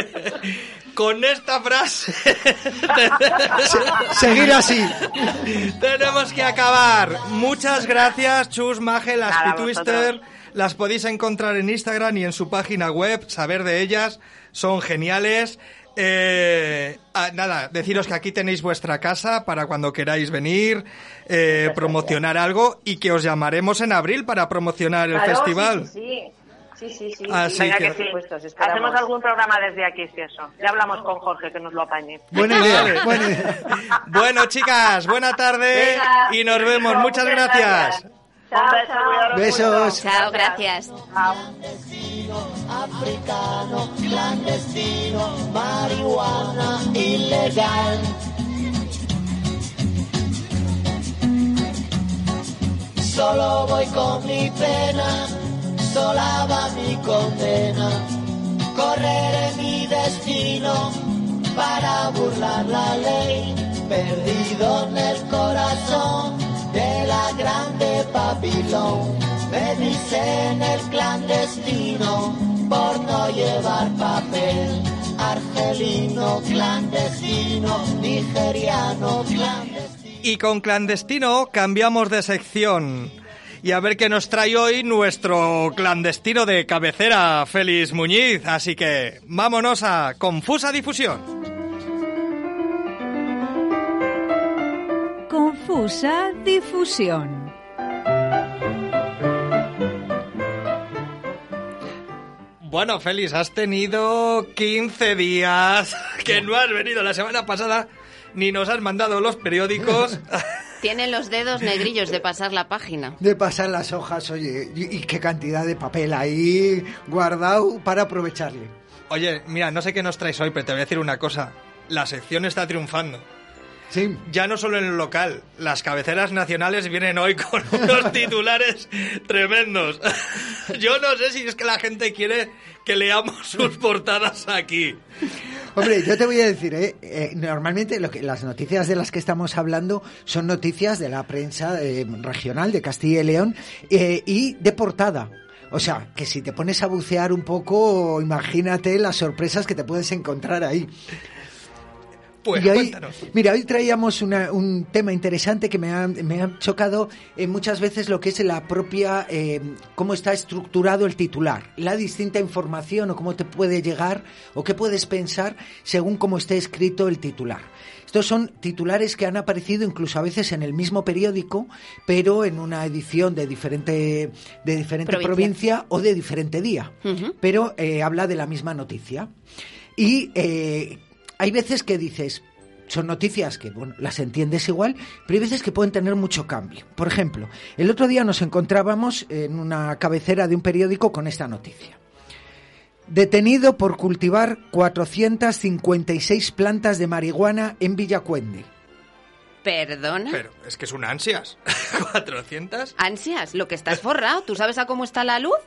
con esta frase Seguir así. tenemos que acabar. Muchas gracias, Chus, Maje, las Nada, Twister. vosotros. Las podéis encontrar en Instagram y en su página web, saber de ellas. Son geniales. Eh, ah, nada, deciros que aquí tenéis vuestra casa para cuando queráis venir, eh, promocionar algo y que os llamaremos en abril para promocionar el Claro, festival. Sí, sí, sí. Sí, sí, sí, Así sí. Venga, que- que sí. Esperamos. Hacemos algún programa desde aquí, si eso. Ya hablamos con Jorge, que nos lo apañe. Buena idea. Buena idea. Bueno, chicas, buena tarde Venga. y nos vemos. Muchas gracias. Chao, beso, chao. cuidaros Besos. chao, gracias. Chao. africano, clandestino, marihuana ilegal. Solo voy con mi pena, sola va mi condena. Correré mi destino para burlar la ley, perdido en el corazón de la grande Babilón. Me dicen el clandestino por no llevar papel. Argelino, clandestino, nigeriano, clandestino. Y con clandestino cambiamos de sección. Y a ver qué nos trae hoy nuestro clandestino de cabecera, Félix Muñiz. Así que vámonos a Confusa Difusión. Confusa difusión. Bueno, Félix, has tenido 15 días que no has venido la semana pasada ni nos has mandado los periódicos. Tienen los dedos negrillos de pasar la página. De pasar las hojas, oye, y, y qué cantidad de papel ahí guardado para aprovecharle. Oye, mira, no sé qué nos traes hoy, pero te voy a decir una cosa. La sección está triunfando. Sí. Ya no solo en el local, las cabeceras nacionales vienen hoy con unos titulares tremendos. Yo no sé si es que la gente quiere que leamos sus portadas aquí. Hombre, yo te voy a decir, ¿eh? Eh, normalmente lo que, las noticias de las que estamos hablando son noticias de la prensa eh, regional de Castilla y León eh, y de portada. O sea, que si te pones a bucear un poco, imagínate las sorpresas que te puedes encontrar ahí. Pues Y hoy- cuéntanos. mira, hoy traíamos una- un tema interesante que me ha, me ha chocado eh, muchas veces lo que es la propia, eh, cómo está estructurado el titular, la distinta información o cómo te puede llegar o qué puedes pensar según cómo esté escrito el titular. Estos son titulares que han aparecido incluso a veces en el mismo periódico, pero en una edición de diferente, de diferente Provincia. provincia o de diferente día. Pero eh, habla de la misma noticia. Y eh, hay veces que dices, son noticias que, bueno, las entiendes igual, pero hay veces que pueden tener mucho cambio. Por ejemplo, el otro día nos encontrábamos en una cabecera de un periódico con esta noticia. Detenido por cultivar 456 plantas de marihuana en Villacuende. ¿Perdona? Pero es que es un ansias. 400. Ansias, lo que estás forrado. ¿Tú sabes a cómo está la luz?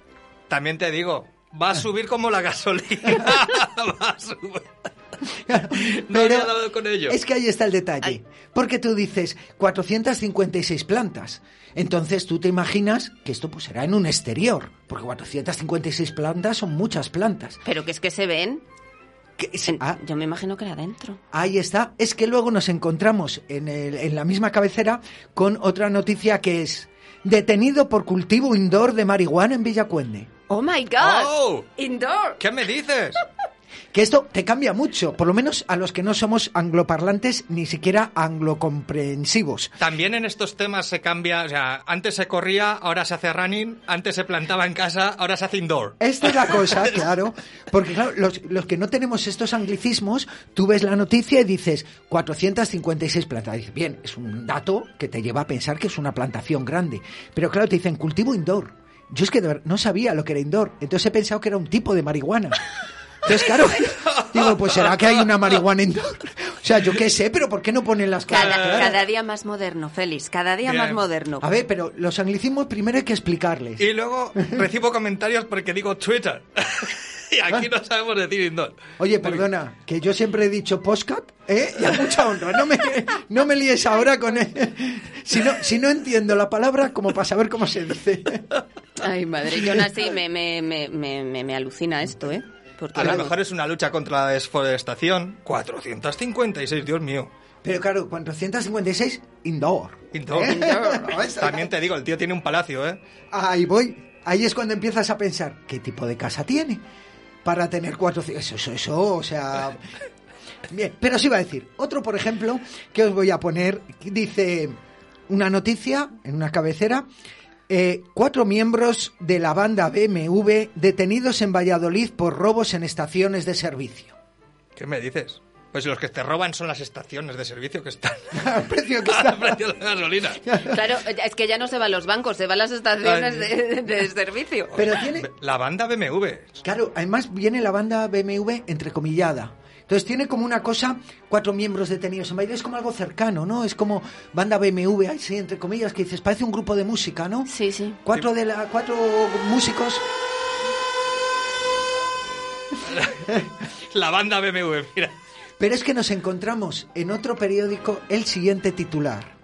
También te digo, va a subir como la gasolina. va a subir. No Pero había dado con ello. Es que ahí está el detalle. Ay. Porque tú dices 456 plantas. Entonces tú te imaginas que esto pues será en un exterior. Porque 456 plantas son muchas plantas. Pero que es que se ven. En- ah, Yo me imagino que era adentro. ahí está. Es que luego nos encontramos en, el- en la misma cabecera con otra noticia que es detenido por cultivo indoor de marihuana en Villacuende. ¡Oh, my God! Oh. ¡Indoor! ¿Qué me dices? Que esto te cambia mucho, por lo menos a los que no somos angloparlantes ni siquiera anglocomprensivos. También en estos temas se cambia, o sea, antes se corría, ahora se hace running, antes se plantaba en casa, ahora se hace indoor. Esta es la cosa, claro. Porque claro, los, los que no tenemos estos anglicismos, tú ves la noticia y dices 456 plantas. Dices, bien, es un dato que te lleva a pensar que es una plantación grande. Pero claro, te dicen cultivo indoor. Yo es que no sabía lo que era indoor. Entonces he pensado que era un tipo de marihuana. Entonces, claro, digo, pues será que hay una marihuana indoor. O sea, yo qué sé, pero ¿por qué no ponen las cosas? Cada, claras? cada día más moderno, Félix, cada día Bien. más moderno. A ver, pero los anglicismos primero hay que explicarles. Y luego recibo comentarios porque digo Twitter. y aquí no sabemos decir indoor. Oye, perdona, que yo siempre he dicho postcat, ¿eh? Y a mucha honra. No me, no me líes ahora con él. Si no, si no entiendo la palabra, como para saber cómo se dice. Ay, madre, yo así me, me, me, me, me- me alucina esto, ¿eh? Porque A lo mejor es una lucha contra la desforestación. 456, Dios mío. Pero claro, 456, indoor. Indoor. ¿Eh? No, esa- También te digo, el tío tiene un palacio, ¿eh? Ahí voy. Ahí es cuando empiezas a pensar, ¿qué tipo de casa tiene? Para tener 400... Eso, eso, eso, o sea... Bien, pero sí iba a decir, otro, por ejemplo, que os voy a poner, dice una noticia en una cabecera, eh, cuatro miembros de la banda BMW detenidos en Valladolid por robos en estaciones de servicio. ¿Qué me dices? Pues los que te roban son las estaciones de servicio que están Al precio que al está. precio de la gasolina. Claro, es que ya no se van los bancos, se van las estaciones de, de servicio. Pero tiene, La banda BMW. Claro, además viene la banda BMW entrecomillada. Entonces tiene como una cosa, cuatro miembros detenidos en baile, es como algo cercano, ¿no? Es como banda BMW, sí, entre comillas, que dices, parece un grupo de música, ¿no? Sí, sí. Cuatro de la, cuatro músicos. La banda BMW, mira. Pero es que nos encontramos en otro periódico el siguiente titular.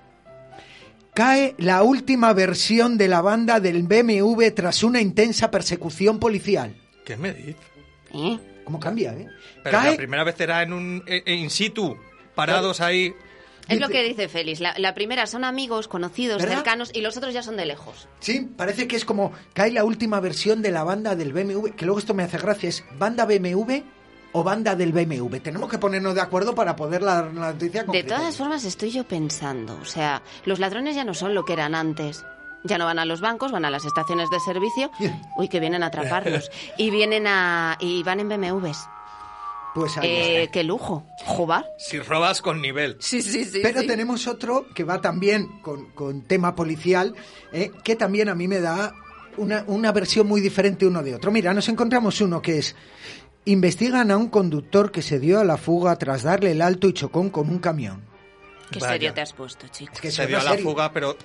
Cae la última versión de la banda del BMW tras una intensa persecución policial. ¿Qué me dices? ¿Eh? ¿Cómo cambia, eh? Pero Cae la primera vez era en un eh, in situ, parados ahí. Es lo que dice Félix. La, la primera son amigos, conocidos, ¿Verdad? cercanos, y los otros ya son de lejos. Sí, parece que es como cae la última versión de la banda del BMW, que luego esto me hace gracia, es banda BMW o banda del BMW. Tenemos que ponernos de acuerdo para poder la, la noticia De todas formas, estoy yo pensando, o sea, los ladrones ya no son lo que eran antes. Ya no van a los bancos, van a las estaciones de servicio. Uy, que vienen a atraparlos. Y vienen a. y van en BMWs. Pues ahí Eh, está. qué lujo. ¿Jugar? Si robas con nivel. Sí, sí, sí. Pero tenemos otro que va también con, con tema policial, eh, que también a mí me da una, una versión muy diferente uno de otro. Mira, nos encontramos uno que es, investigan a un conductor que se dio a la fuga tras darle el alto y chocó con un camión. Qué Vaya. serio te has puesto, chico. Es que Se dio a la serio. fuga, pero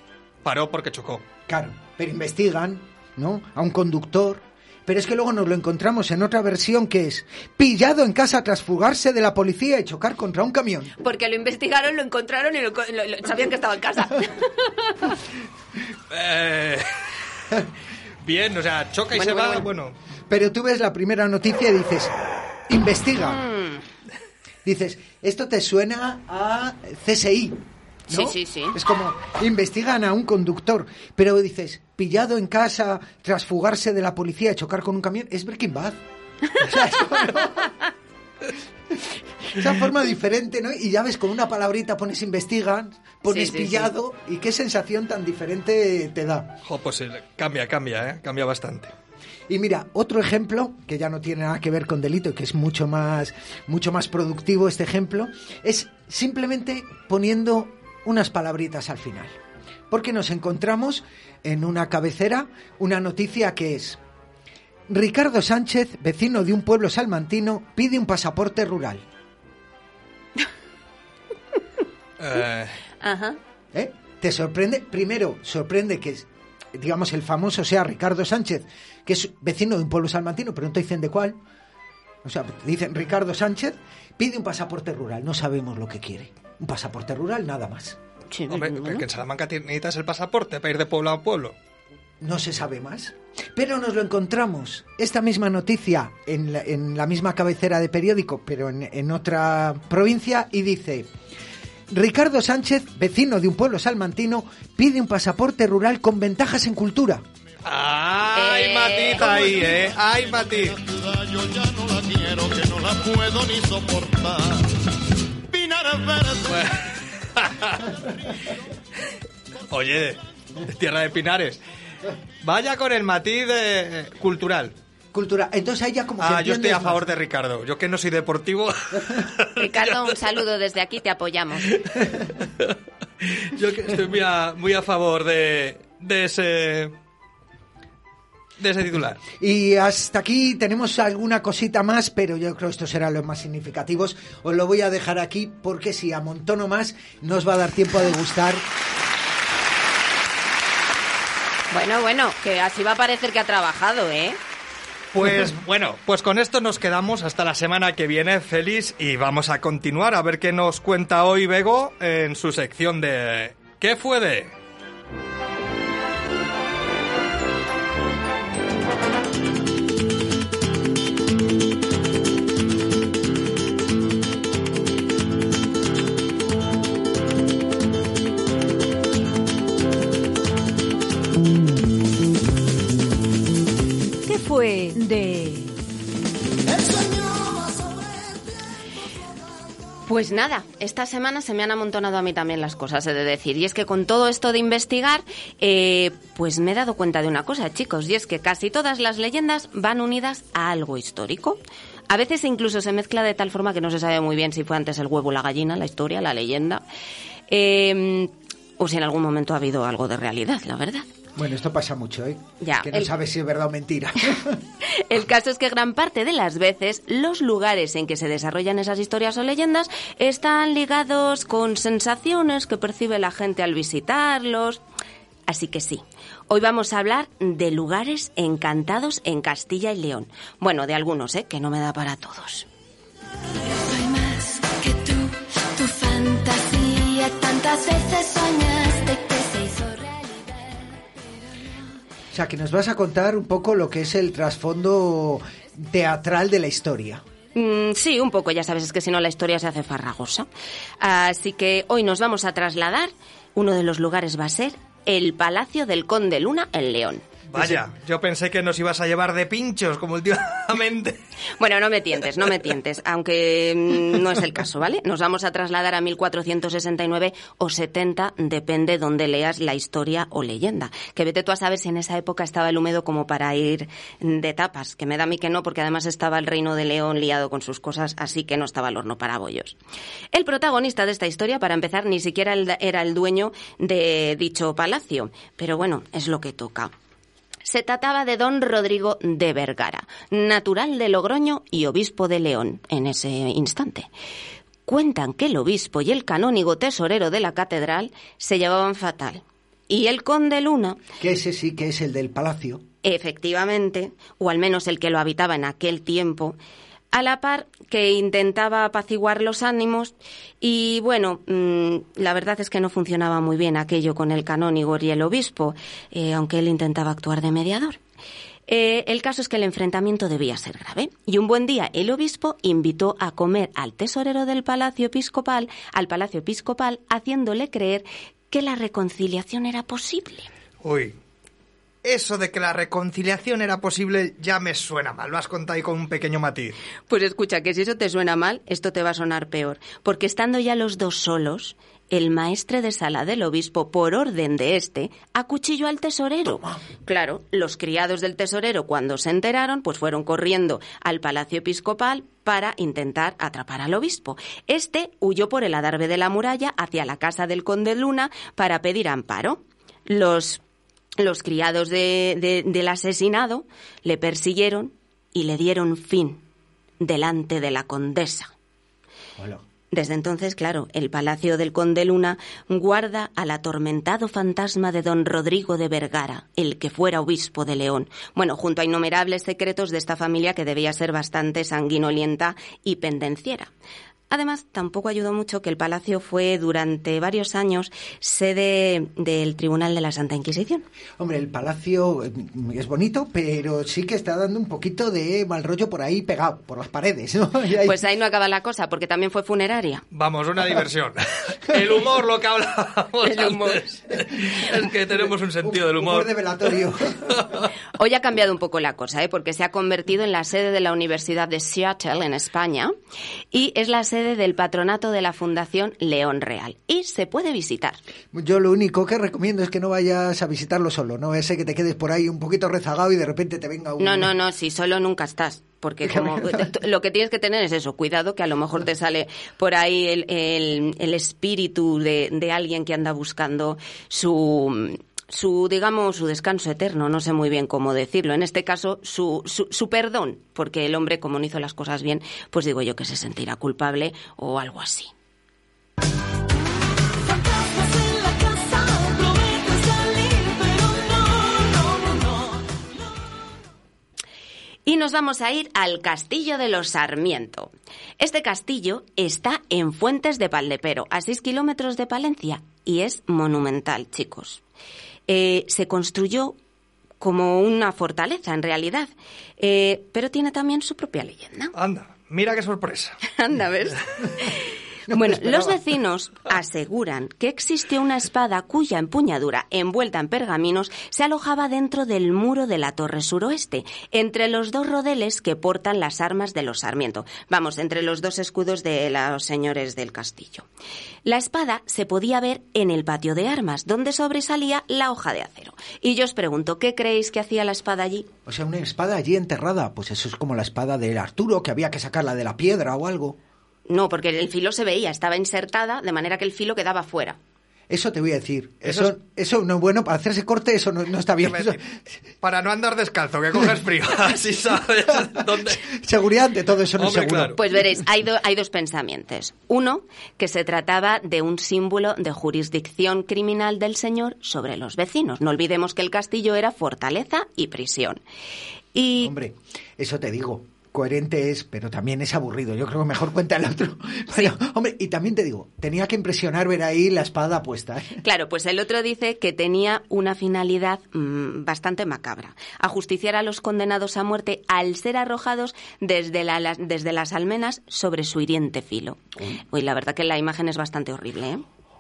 paró porque chocó. Claro, pero investigan, ¿no? A un conductor. Pero es que luego nos lo encontramos en otra versión que es pillado en casa tras fugarse de la policía y chocar contra un camión. Porque lo investigaron, lo encontraron y lo- lo- lo- sabían que estaba en casa. Eh, Bien, o sea, choca y Bueno, se bueno, va. bueno. Bueno, Pero tú ves la primera noticia y dices, investiga. Mm. Dices, esto te suena a CSI. ¿No? Sí, sí, sí. Es como, investigan a un conductor, pero dices, pillado en casa tras fugarse de la policía y chocar con un camión, es Breaking Bad. O sea, Esa forma diferente, ¿no? Y ya ves, con una palabrita pones investigan, pones Sí, sí, pillado, y qué sensación tan diferente te da. jo, pues eh, cambia, cambia, ¿eh? Cambia bastante. Y mira, otro ejemplo que ya no tiene nada que ver con delito, que es mucho más, mucho más productivo este ejemplo, es simplemente poniendo unas palabritas al final. Porque nos encontramos en una cabecera una noticia que es Ricardo Sánchez, vecino de un pueblo salmantino, pide un pasaporte rural. Eh, Ajá. ¿Eh? ¿Te sorprende? Primero, sorprende que, digamos, el famoso sea Ricardo Sánchez, que es vecino de un pueblo salmantino, pero no te dicen de cuál. O sea, te dicen Ricardo Sánchez pide un pasaporte rural, no sabemos lo que quiere. Un pasaporte rural, nada más. Sí, hombre, que en Salamanca necesitas el pasaporte para ir de pueblo a pueblo. No se sabe más. Pero nos lo encontramos, esta misma noticia, en la, en la misma cabecera de periódico, pero en, en otra provincia, y dice, Ricardo Sánchez, vecino de un pueblo salmantino, pide un pasaporte rural con ventajas en cultura. ¡Ay, Eh, matita ahí, eh! ¡Ay, matiz! puedo ni soportar. Oye, tierra de pinares. Vaya con el matiz de- cultural. Cultura. Entonces ahí ya como que Ah, yo estoy a favor más. de Ricardo. Yo que no soy deportivo. Ricardo, un saludo desde aquí, te apoyamos. Yo que estoy muy a, muy a favor de, de ese. De ese titular. Y hasta aquí tenemos alguna cosita más, pero yo creo que estos serán los más significativos. Os lo voy a dejar aquí porque si amontono más, no os va a dar tiempo a degustar. Bueno, bueno, que así va a parecer que ha trabajado, ¿eh? Pues bueno, pues con esto nos quedamos hasta la semana que viene, feliz, y vamos a continuar a ver qué nos cuenta hoy Bego en su sección de ¿Qué fue de? Pues nada, esta semana se me han amontonado a mí también las cosas, he de decir. Y es que con todo esto de investigar, eh, pues me he dado cuenta de una cosa, chicos, y es que casi todas las leyendas van unidas a algo histórico. A veces incluso se mezcla de tal forma que no se sabe muy bien si fue antes el huevo la gallina, la historia, la leyenda, eh, o si en algún momento ha habido algo de realidad, la verdad. Bueno, esto pasa mucho, ¿eh? Ya, que no el- sabes si es verdad o mentira. El caso es que gran parte de las veces los lugares en que se desarrollan esas historias o leyendas están ligados con sensaciones que percibe la gente al visitarlos. Así que sí, hoy vamos a hablar de lugares encantados en Castilla y León. Bueno, de algunos, ¿eh? Que no me da para todos. Soy más que tú, tu fantasía. Tantas veces soñaste O sea, que nos vas a contar un poco lo que es el trasfondo teatral de la historia. Mm, sí, un poco, ya sabes, es que si no la historia se hace farragosa. Así que hoy nos vamos a trasladar. Uno de los lugares va a ser el Palacio del Conde Luna en León. Vaya, yo pensé que nos ibas a llevar de pinchos como últimamente. Bueno, no me tientes, no me tientes, aunque mm, no es el caso, ¿vale? Nos vamos a trasladar a 1469 o 70, depende donde leas la historia o leyenda. Que vete tú a saber si en esa época estaba el húmedo como para ir de tapas, que me da a mí que no, porque además estaba el reino de León liado con sus cosas, así que no estaba el horno para bollos. El protagonista de esta historia, para empezar, ni siquiera era el dueño de dicho palacio, pero bueno, es lo que toca. Se trataba de don Rodrigo de Vergara, natural de Logroño y obispo de León en ese instante. Cuentan que el obispo y el canónigo tesorero de la catedral se llevaban fatal. Y el conde Luna, Que ese sí que es el del palacio. efectivamente, o al menos el que lo habitaba en aquel tiempo, a la par que intentaba apaciguar los ánimos y bueno, mm, la verdad es que no funcionaba muy bien aquello con el canónigo y el obispo, eh, aunque él intentaba actuar de mediador. Eh, el caso es que el enfrentamiento debía ser grave y un buen día el obispo invitó a comer al tesorero del palacio episcopal, al palacio episcopal, haciéndole creer que la reconciliación era posible. Uy, eso de que la reconciliación era posible ya me suena mal. Lo has contado ahí con un pequeño matiz. Pues escucha, que si eso te suena mal, esto te va a sonar peor. Porque estando ya los dos solos, el maestre de sala del obispo, por orden de este, acuchilló al tesorero. Claro, los criados del tesorero, cuando se enteraron, pues fueron corriendo al palacio episcopal para intentar atrapar al obispo. Este huyó por el adarve de la muralla hacia la casa del conde Luna para pedir amparo. Los los criados de- de- del asesinado le persiguieron y le dieron fin delante de la condesa. Hola. Desde entonces, claro, el palacio del conde Luna guarda al atormentado fantasma de don Rodrigo de Vergara, el que fuera obispo de León. Bueno, junto a innumerables secretos de esta familia que debía ser bastante sanguinolienta y pendenciera. Además, tampoco ayudó mucho que el palacio fue durante varios años sede del Tribunal de la Santa Inquisición. Hombre, el palacio eh, es bonito, pero sí que está dando un poquito de mal rollo por ahí pegado, por las paredes, ¿no? Y ahí- Pues ahí no acaba la cosa, porque también fue funeraria. Vamos, una diversión. El humor, lo que hablábamos El humor. antes. Es que tenemos un sentido del humor. de velatorio. Hoy ha cambiado un poco la cosa, ¿eh? porque se ha convertido en la sede de la Universidad de Seattle, en España, y es la sede del patronato de la Fundación León Real. Y se puede visitar. Yo lo único que recomiendo es que no vayas a visitarlo solo, no ese que te quedes por ahí un poquito rezagado y de repente te venga un... No, no, no, si solo nunca estás. Porque como, lo que tienes que tener es eso, cuidado que a lo mejor te sale por ahí el, el, el espíritu de, de alguien que anda buscando su su, digamos, su descanso eterno, no sé muy bien cómo decirlo. En este caso, su, su, su, perdón, porque el hombre, como no hizo las cosas bien, pues digo yo que se sentirá culpable o algo así. Y nos vamos a ir al Castillo de los Sarmiento. Este castillo está en Fuentes de Paldepero, a 6 kilómetros de Palencia, y es monumental, chicos. Eh, se construyó como una fortaleza, en realidad, eh, pero tiene también su propia leyenda. Anda, mira qué sorpresa. Anda, ¿ves? No bueno, los vecinos aseguran que existió una espada cuya empuñadura, envuelta en pergaminos, se alojaba dentro del muro de la torre suroeste, entre los dos rodeles que portan las armas de los Sarmiento. Vamos, entre los dos escudos de los señores del castillo. La espada se podía ver en el patio de armas, donde sobresalía la hoja de acero. Y yo os pregunto, ¿qué creéis que hacía la espada allí? O sea, una espada allí enterrada. Pues eso es como la espada de Arturo, que había que sacarla de la piedra o algo. No, porque el filo se veía, estaba insertada, de manera que el filo quedaba fuera. Eso te voy a decir. Eso, eso, eso no es bueno para hacerse corte, eso no, no está bien. Eso... Para no andar descalzo, que coges frío. Así sabes dónde. Seguridad de todo eso no Hombre, es seguro. claro. Pues veréis, hay, do- hay dos pensamientos. Uno, que se trataba de un símbolo de jurisdicción criminal del señor sobre los vecinos. No olvidemos que el castillo era fortaleza y prisión. Y Hombre, eso te digo. Coherente es, pero también es aburrido. Yo creo que mejor cuenta el otro. Pero, hombre, y también te digo, tenía que impresionar ver ahí la espada puesta. ¿eh? Claro, pues el otro dice que tenía una finalidad mmm, bastante macabra, ajusticiar a los condenados a muerte al ser arrojados desde, la- desde las almenas sobre su hiriente filo. Uy, la verdad que la imagen es bastante horrible, ¿eh?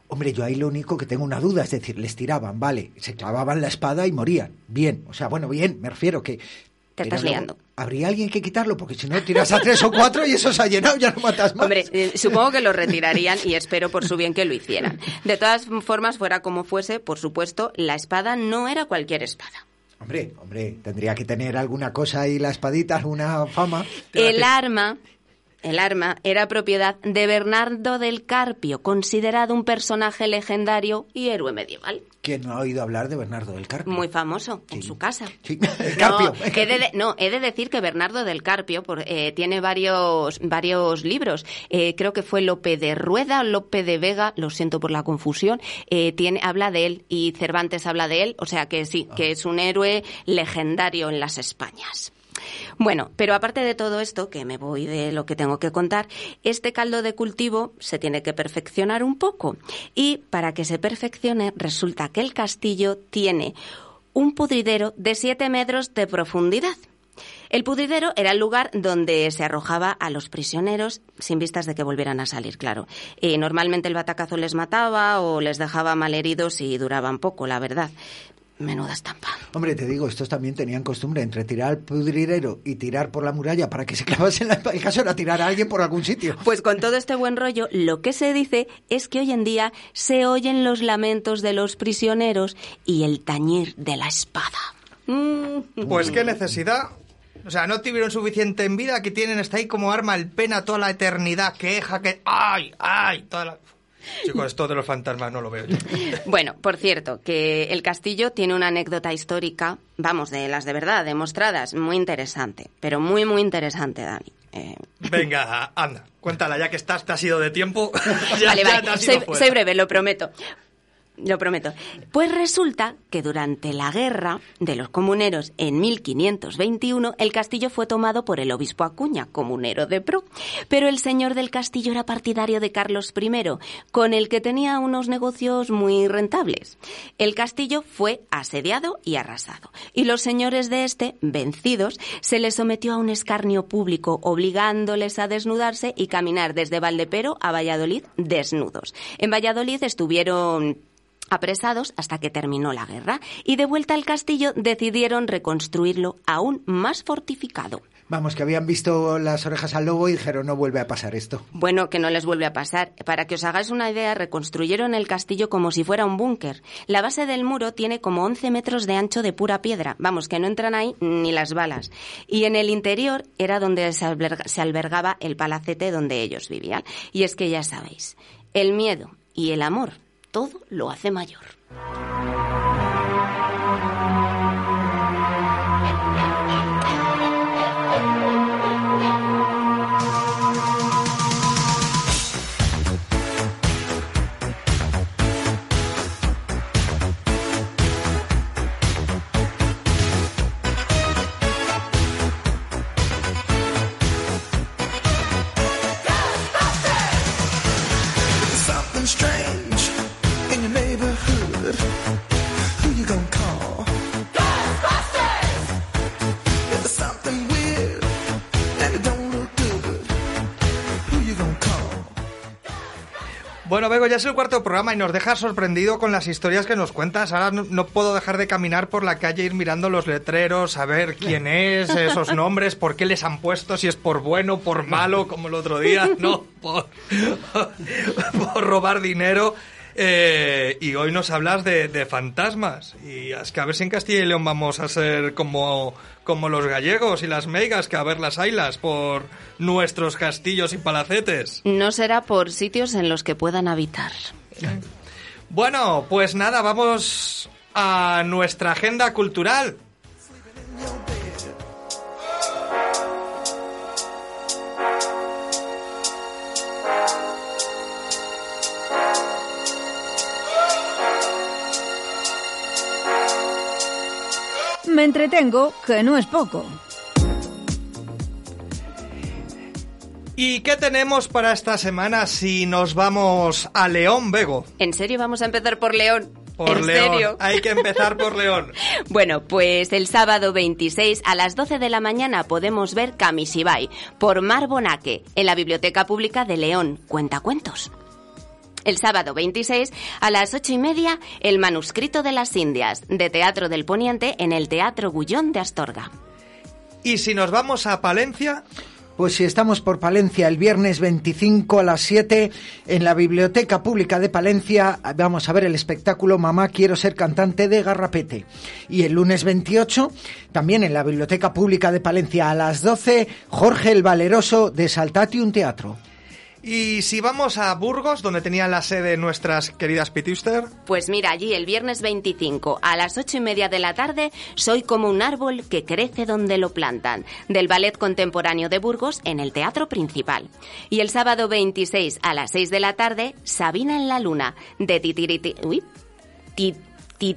Hombre, yo ahí lo único que tengo una duda, es decir, les tiraban, vale, se clavaban la espada y morían. Bien, o sea, bueno, bien, me refiero que... Te estás liando. Habría alguien que quitarlo, porque si no tiras a tres o cuatro y eso se ha llenado, ya no matas más. Hombre, eh, supongo que lo retirarían y espero por su bien que lo hicieran. De todas formas, fuera como fuese, por supuesto, la espada no era cualquier espada. Hombre, hombre, tendría que tener alguna cosa ahí la espadita, alguna fama. El arma, el arma era propiedad de Bernardo del Carpio, considerado un personaje legendario y héroe medieval. ¿Quién no ha oído hablar de Bernardo del Carpio? Muy famoso en su casa. Sí, el Carpio. No, he de, de- no, he de decir que Bernardo del Carpio por- eh, tiene varios, varios libros. Eh, creo que fue Lope de Rueda, Lope de Vega, lo siento por la confusión, eh, tiene, habla de él y Cervantes habla de él, o sea que sí, que es un héroe legendario en las Españas. Bueno, pero aparte de todo esto, que me voy de lo que tengo que contar, este caldo de cultivo se tiene que perfeccionar un poco. Y para que se perfeccione, resulta que el castillo tiene un pudridero de 7 metros de profundidad. El pudridero era el lugar donde se arrojaba a los prisioneros sin vistas de que volvieran a salir, claro. Eh, normalmente el batacazo les mataba o les dejaba malheridos y duraban poco, la verdad. Menuda estampa. Hombre, te digo, estos también tenían costumbre entre tirar al pudridero y tirar por la muralla para que se clavasen la. El caso era tirar a alguien por algún sitio. Pues con todo este buen rollo, lo que se dice es que hoy en día se oyen los lamentos de los prisioneros y el tañir de la espada. Mm. Pues qué necesidad. O sea, no tuvieron suficiente en vida que tienen hasta ahí como arma el pena toda la eternidad, queja, que... ¡Ay! ¡Ay! Toda la... Chicos, esto de los fantasmas no lo veo yo. Bueno, por cierto, que el castillo tiene una anécdota histórica, vamos, de las de verdad, demostradas, muy interesante, pero muy, muy interesante, Dani. Eh, Venga, anda, cuéntala, ya que estás, te has ido de tiempo. ya, vale, vale, soy breve, lo prometo. Lo prometo. Pues resulta que durante la guerra de los comuneros en 1521 el castillo fue tomado por el obispo Acuña, comunero de pro. Pero el señor del castillo era partidario de Carlos I, con el que tenía unos negocios muy rentables. El castillo fue asediado y arrasado. Y los señores de este, vencidos, se les sometió a un escarnio público, obligándoles a desnudarse y caminar desde Valdepero a Valladolid desnudos. En Valladolid estuvieron apresados hasta que terminó la guerra y de vuelta al castillo decidieron reconstruirlo aún más fortificado. Vamos, que habían visto las orejas al lobo y dijeron, no vuelve a pasar esto. Bueno, que no les vuelve a pasar. Para que os hagáis una idea, reconstruyeron el castillo como si fuera un búnker. La base del muro tiene como 11 metros de ancho de pura piedra. Vamos, que no entran ahí ni las balas. Y en el interior era donde se, alberga- se albergaba el palacete donde ellos vivían. Y es que ya sabéis, el miedo y el amor, todo lo hace mayor. Bueno, Bego, ya es el cuarto programa y nos dejas sorprendido con las historias que nos cuentas. Ahora no, puedo dejar de caminar por la calle, ir mirando los letreros, saber quién es, esos nombres, por qué les han puesto, si es por bueno, por malo, como el otro día, no, por, por robar dinero. Eh, y hoy nos hablas de, de fantasmas. Y es que a ver si en Castilla y León vamos a ser como, como los gallegos y las meigas, que a ver las ailas por nuestros castillos y palacetes. No será por sitios en los que puedan habitar. Bueno, pues nada, vamos a nuestra agenda cultural. Me entretengo, que no es poco. ¿Y qué tenemos para esta semana si nos vamos a León, Bego? ¿En serio vamos a empezar por León? Por ¿En León. serio? Hay que empezar por León. Bueno, pues el sábado 26 a las 12 de la mañana podemos ver Camisibay por Mar Bonaque en la Biblioteca Pública de León. Cuentacuentos. El sábado 26 a las ocho y media El manuscrito de las Indias de Teatro del Poniente en el Teatro Gullón de Astorga. Y si nos vamos a Palencia, Pues si estamos por Palencia el viernes 25 a las 7 en la Biblioteca Pública de Palencia vamos a ver el espectáculo Mamá quiero ser cantante de Garrapete. Y el lunes 28 también en la Biblioteca Pública de Palencia a las 12 Jorge el Valeroso de Saltatium Teatro. Y si vamos a Burgos, donde tenían la sede nuestras queridas Pitiuster, Pues mira, allí el viernes 25 a las ocho y media de la tarde soy como un árbol que crece donde lo plantan, del Ballet Contemporáneo de Burgos en el Teatro Principal. Y el sábado 26 a las 6 de la tarde, Sabina en la Luna, de Titiriti... Uy, ti, ti-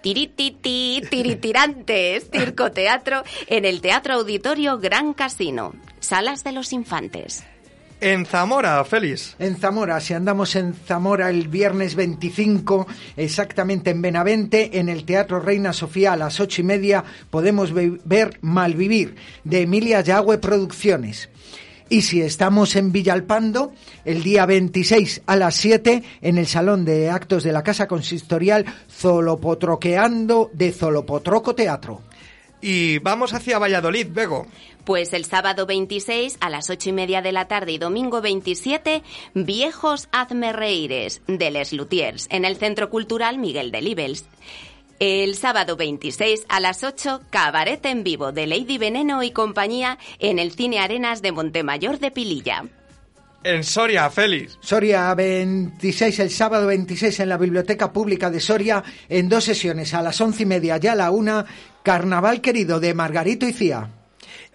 tirititi, tiritirantes, circo teatro, en el Teatro Auditorio Gran Casino, Salas de los Infantes. En Zamora, Félix. En Zamora, si andamos en Zamora el viernes 25, exactamente en Benavente, en el Teatro Reina Sofía a las ocho y media, podemos ve- ver Malvivir, de Emilia Yagüe Producciones. Y si estamos en Villalpando, el día 26 a las 7, en el Salón de Actos de la Casa Consistorial, Zolopotroqueando de Zolopotroco Teatro. Y vamos hacia Valladolid, Bego. Pues el sábado 26 a las ocho y media de la tarde y domingo 27, Viejos Hazme Reíres, de Les Luthiers, en el Centro Cultural Miguel de Libels. El sábado 26 a las 8, Cabaret en vivo de Lady Veneno y compañía en el Cine Arenas de Montemayor de Pililla. En Soria, Félix. Soria 26, el sábado 26 en la Biblioteca Pública de Soria, en dos sesiones, a las once y media y a la una, Carnaval Querido de Margarito y Cía.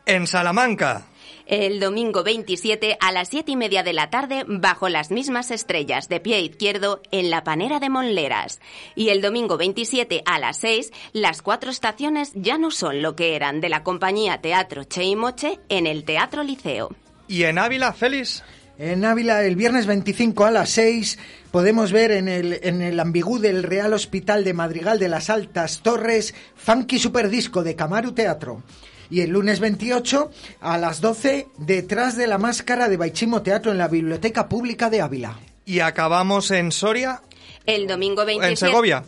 En Salamanca. El domingo 27 a las siete y media de la tarde, bajo las mismas estrellas, de pie izquierdo, en la panera de Monleras. Y el domingo 27 a las 6, las cuatro estaciones ya no son lo que eran de la compañía Teatro Che y Moche en el Teatro Liceo. Y en Ávila, Félix. En Ávila, el viernes 25 a las 6, podemos ver en el, en el ambigú del Real Hospital de Madrigal de las Altas Torres, Funky Superdisco de Camaru Teatro. Y el lunes 28 a las 12, detrás de la máscara de Baichimo Teatro en la Biblioteca Pública de Ávila. Y acabamos en Soria. El domingo 27... En Segovia.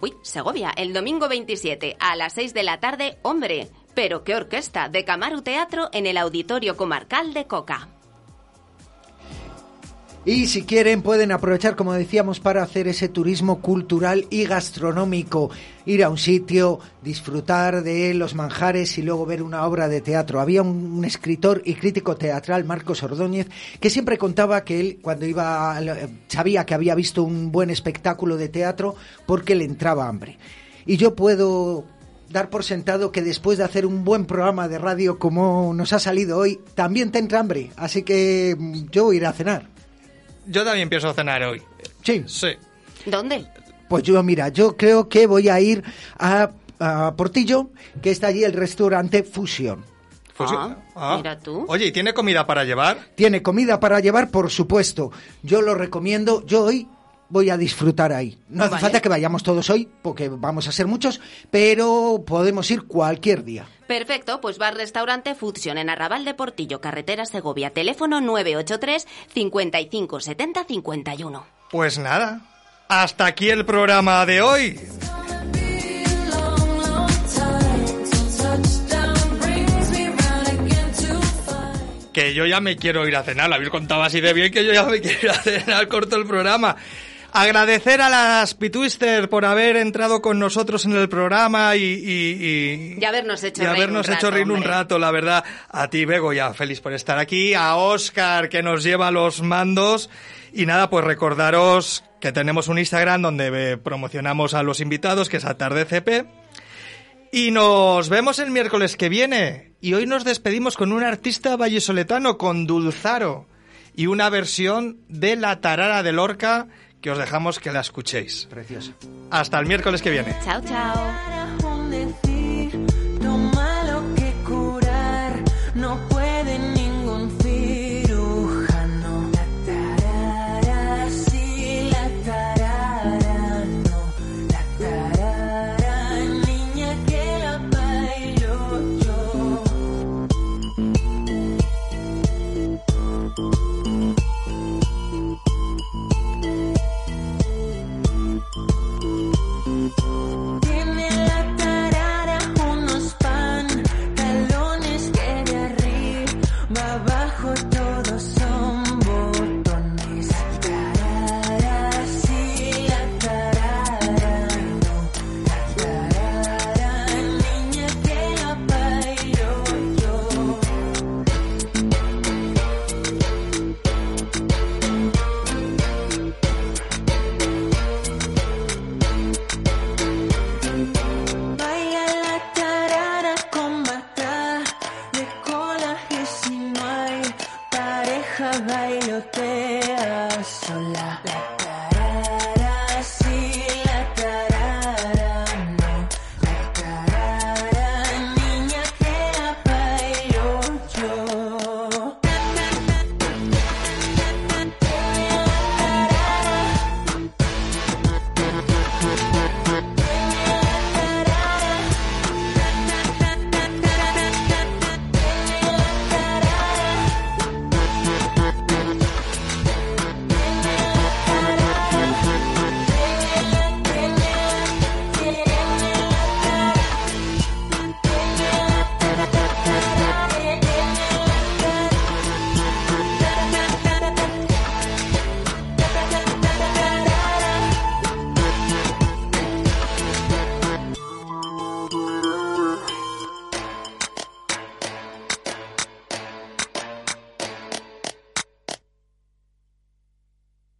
Uy, Segovia. El domingo 27 a las 6 de la tarde, hombre, pero qué orquesta, de Camaru Teatro en el Auditorio Comarcal de Coca. Y si quieren pueden aprovechar, como decíamos, para hacer ese turismo cultural y gastronómico. Ir a un sitio, disfrutar de los manjares y luego ver una obra de teatro. Había un, escritor y crítico teatral, Marcos Ordóñez, que siempre contaba que él, cuando iba, sabía que había visto un buen espectáculo de teatro porque le entraba hambre. Y yo puedo dar por sentado que después de hacer un buen programa de radio como nos ha salido hoy, también te entra hambre. Así que yo iré a cenar. Yo también pienso cenar hoy. Sí. Sí. ¿Dónde? Pues yo, mira, yo creo que voy a ir a, a Portillo, que está allí el restaurante Fusión. Ah, ah. mira tú. Oye, ¿y tiene comida para llevar? Tiene comida para llevar, por supuesto. Yo lo recomiendo. Yo hoy voy a disfrutar ahí. No hace Vale. falta que vayamos todos hoy, porque vamos a ser muchos, pero podemos ir cualquier día. Perfecto, pues al restaurante Fusion en Arrabal de Portillo, carretera Segovia, teléfono 983 55 70 51. Pues nada. Hasta aquí el programa de hoy. Que yo ya me quiero ir a cenar. Habéis contado así de bien que yo ya me quiero ir a cenar. Corto el programa. Agradecer a las Pitwister por haber entrado con nosotros en el programa y, y- y- Y habernos hecho y reír habernos un hecho rato, reír un rato, la verdad. A ti, Bego, ya feliz por estar aquí. A Oscar, que nos lleva los mandos. Y nada, pues recordaros que tenemos un Instagram donde eh, promocionamos a los invitados, que es AtardeCP. Y nos vemos el miércoles que viene. Y hoy nos despedimos con un artista vallisoletano, con Dulzaro. Y una versión de La Tarara de Lorca que os dejamos que la escuchéis. Precioso. Hasta el miércoles que viene. Chao, chao.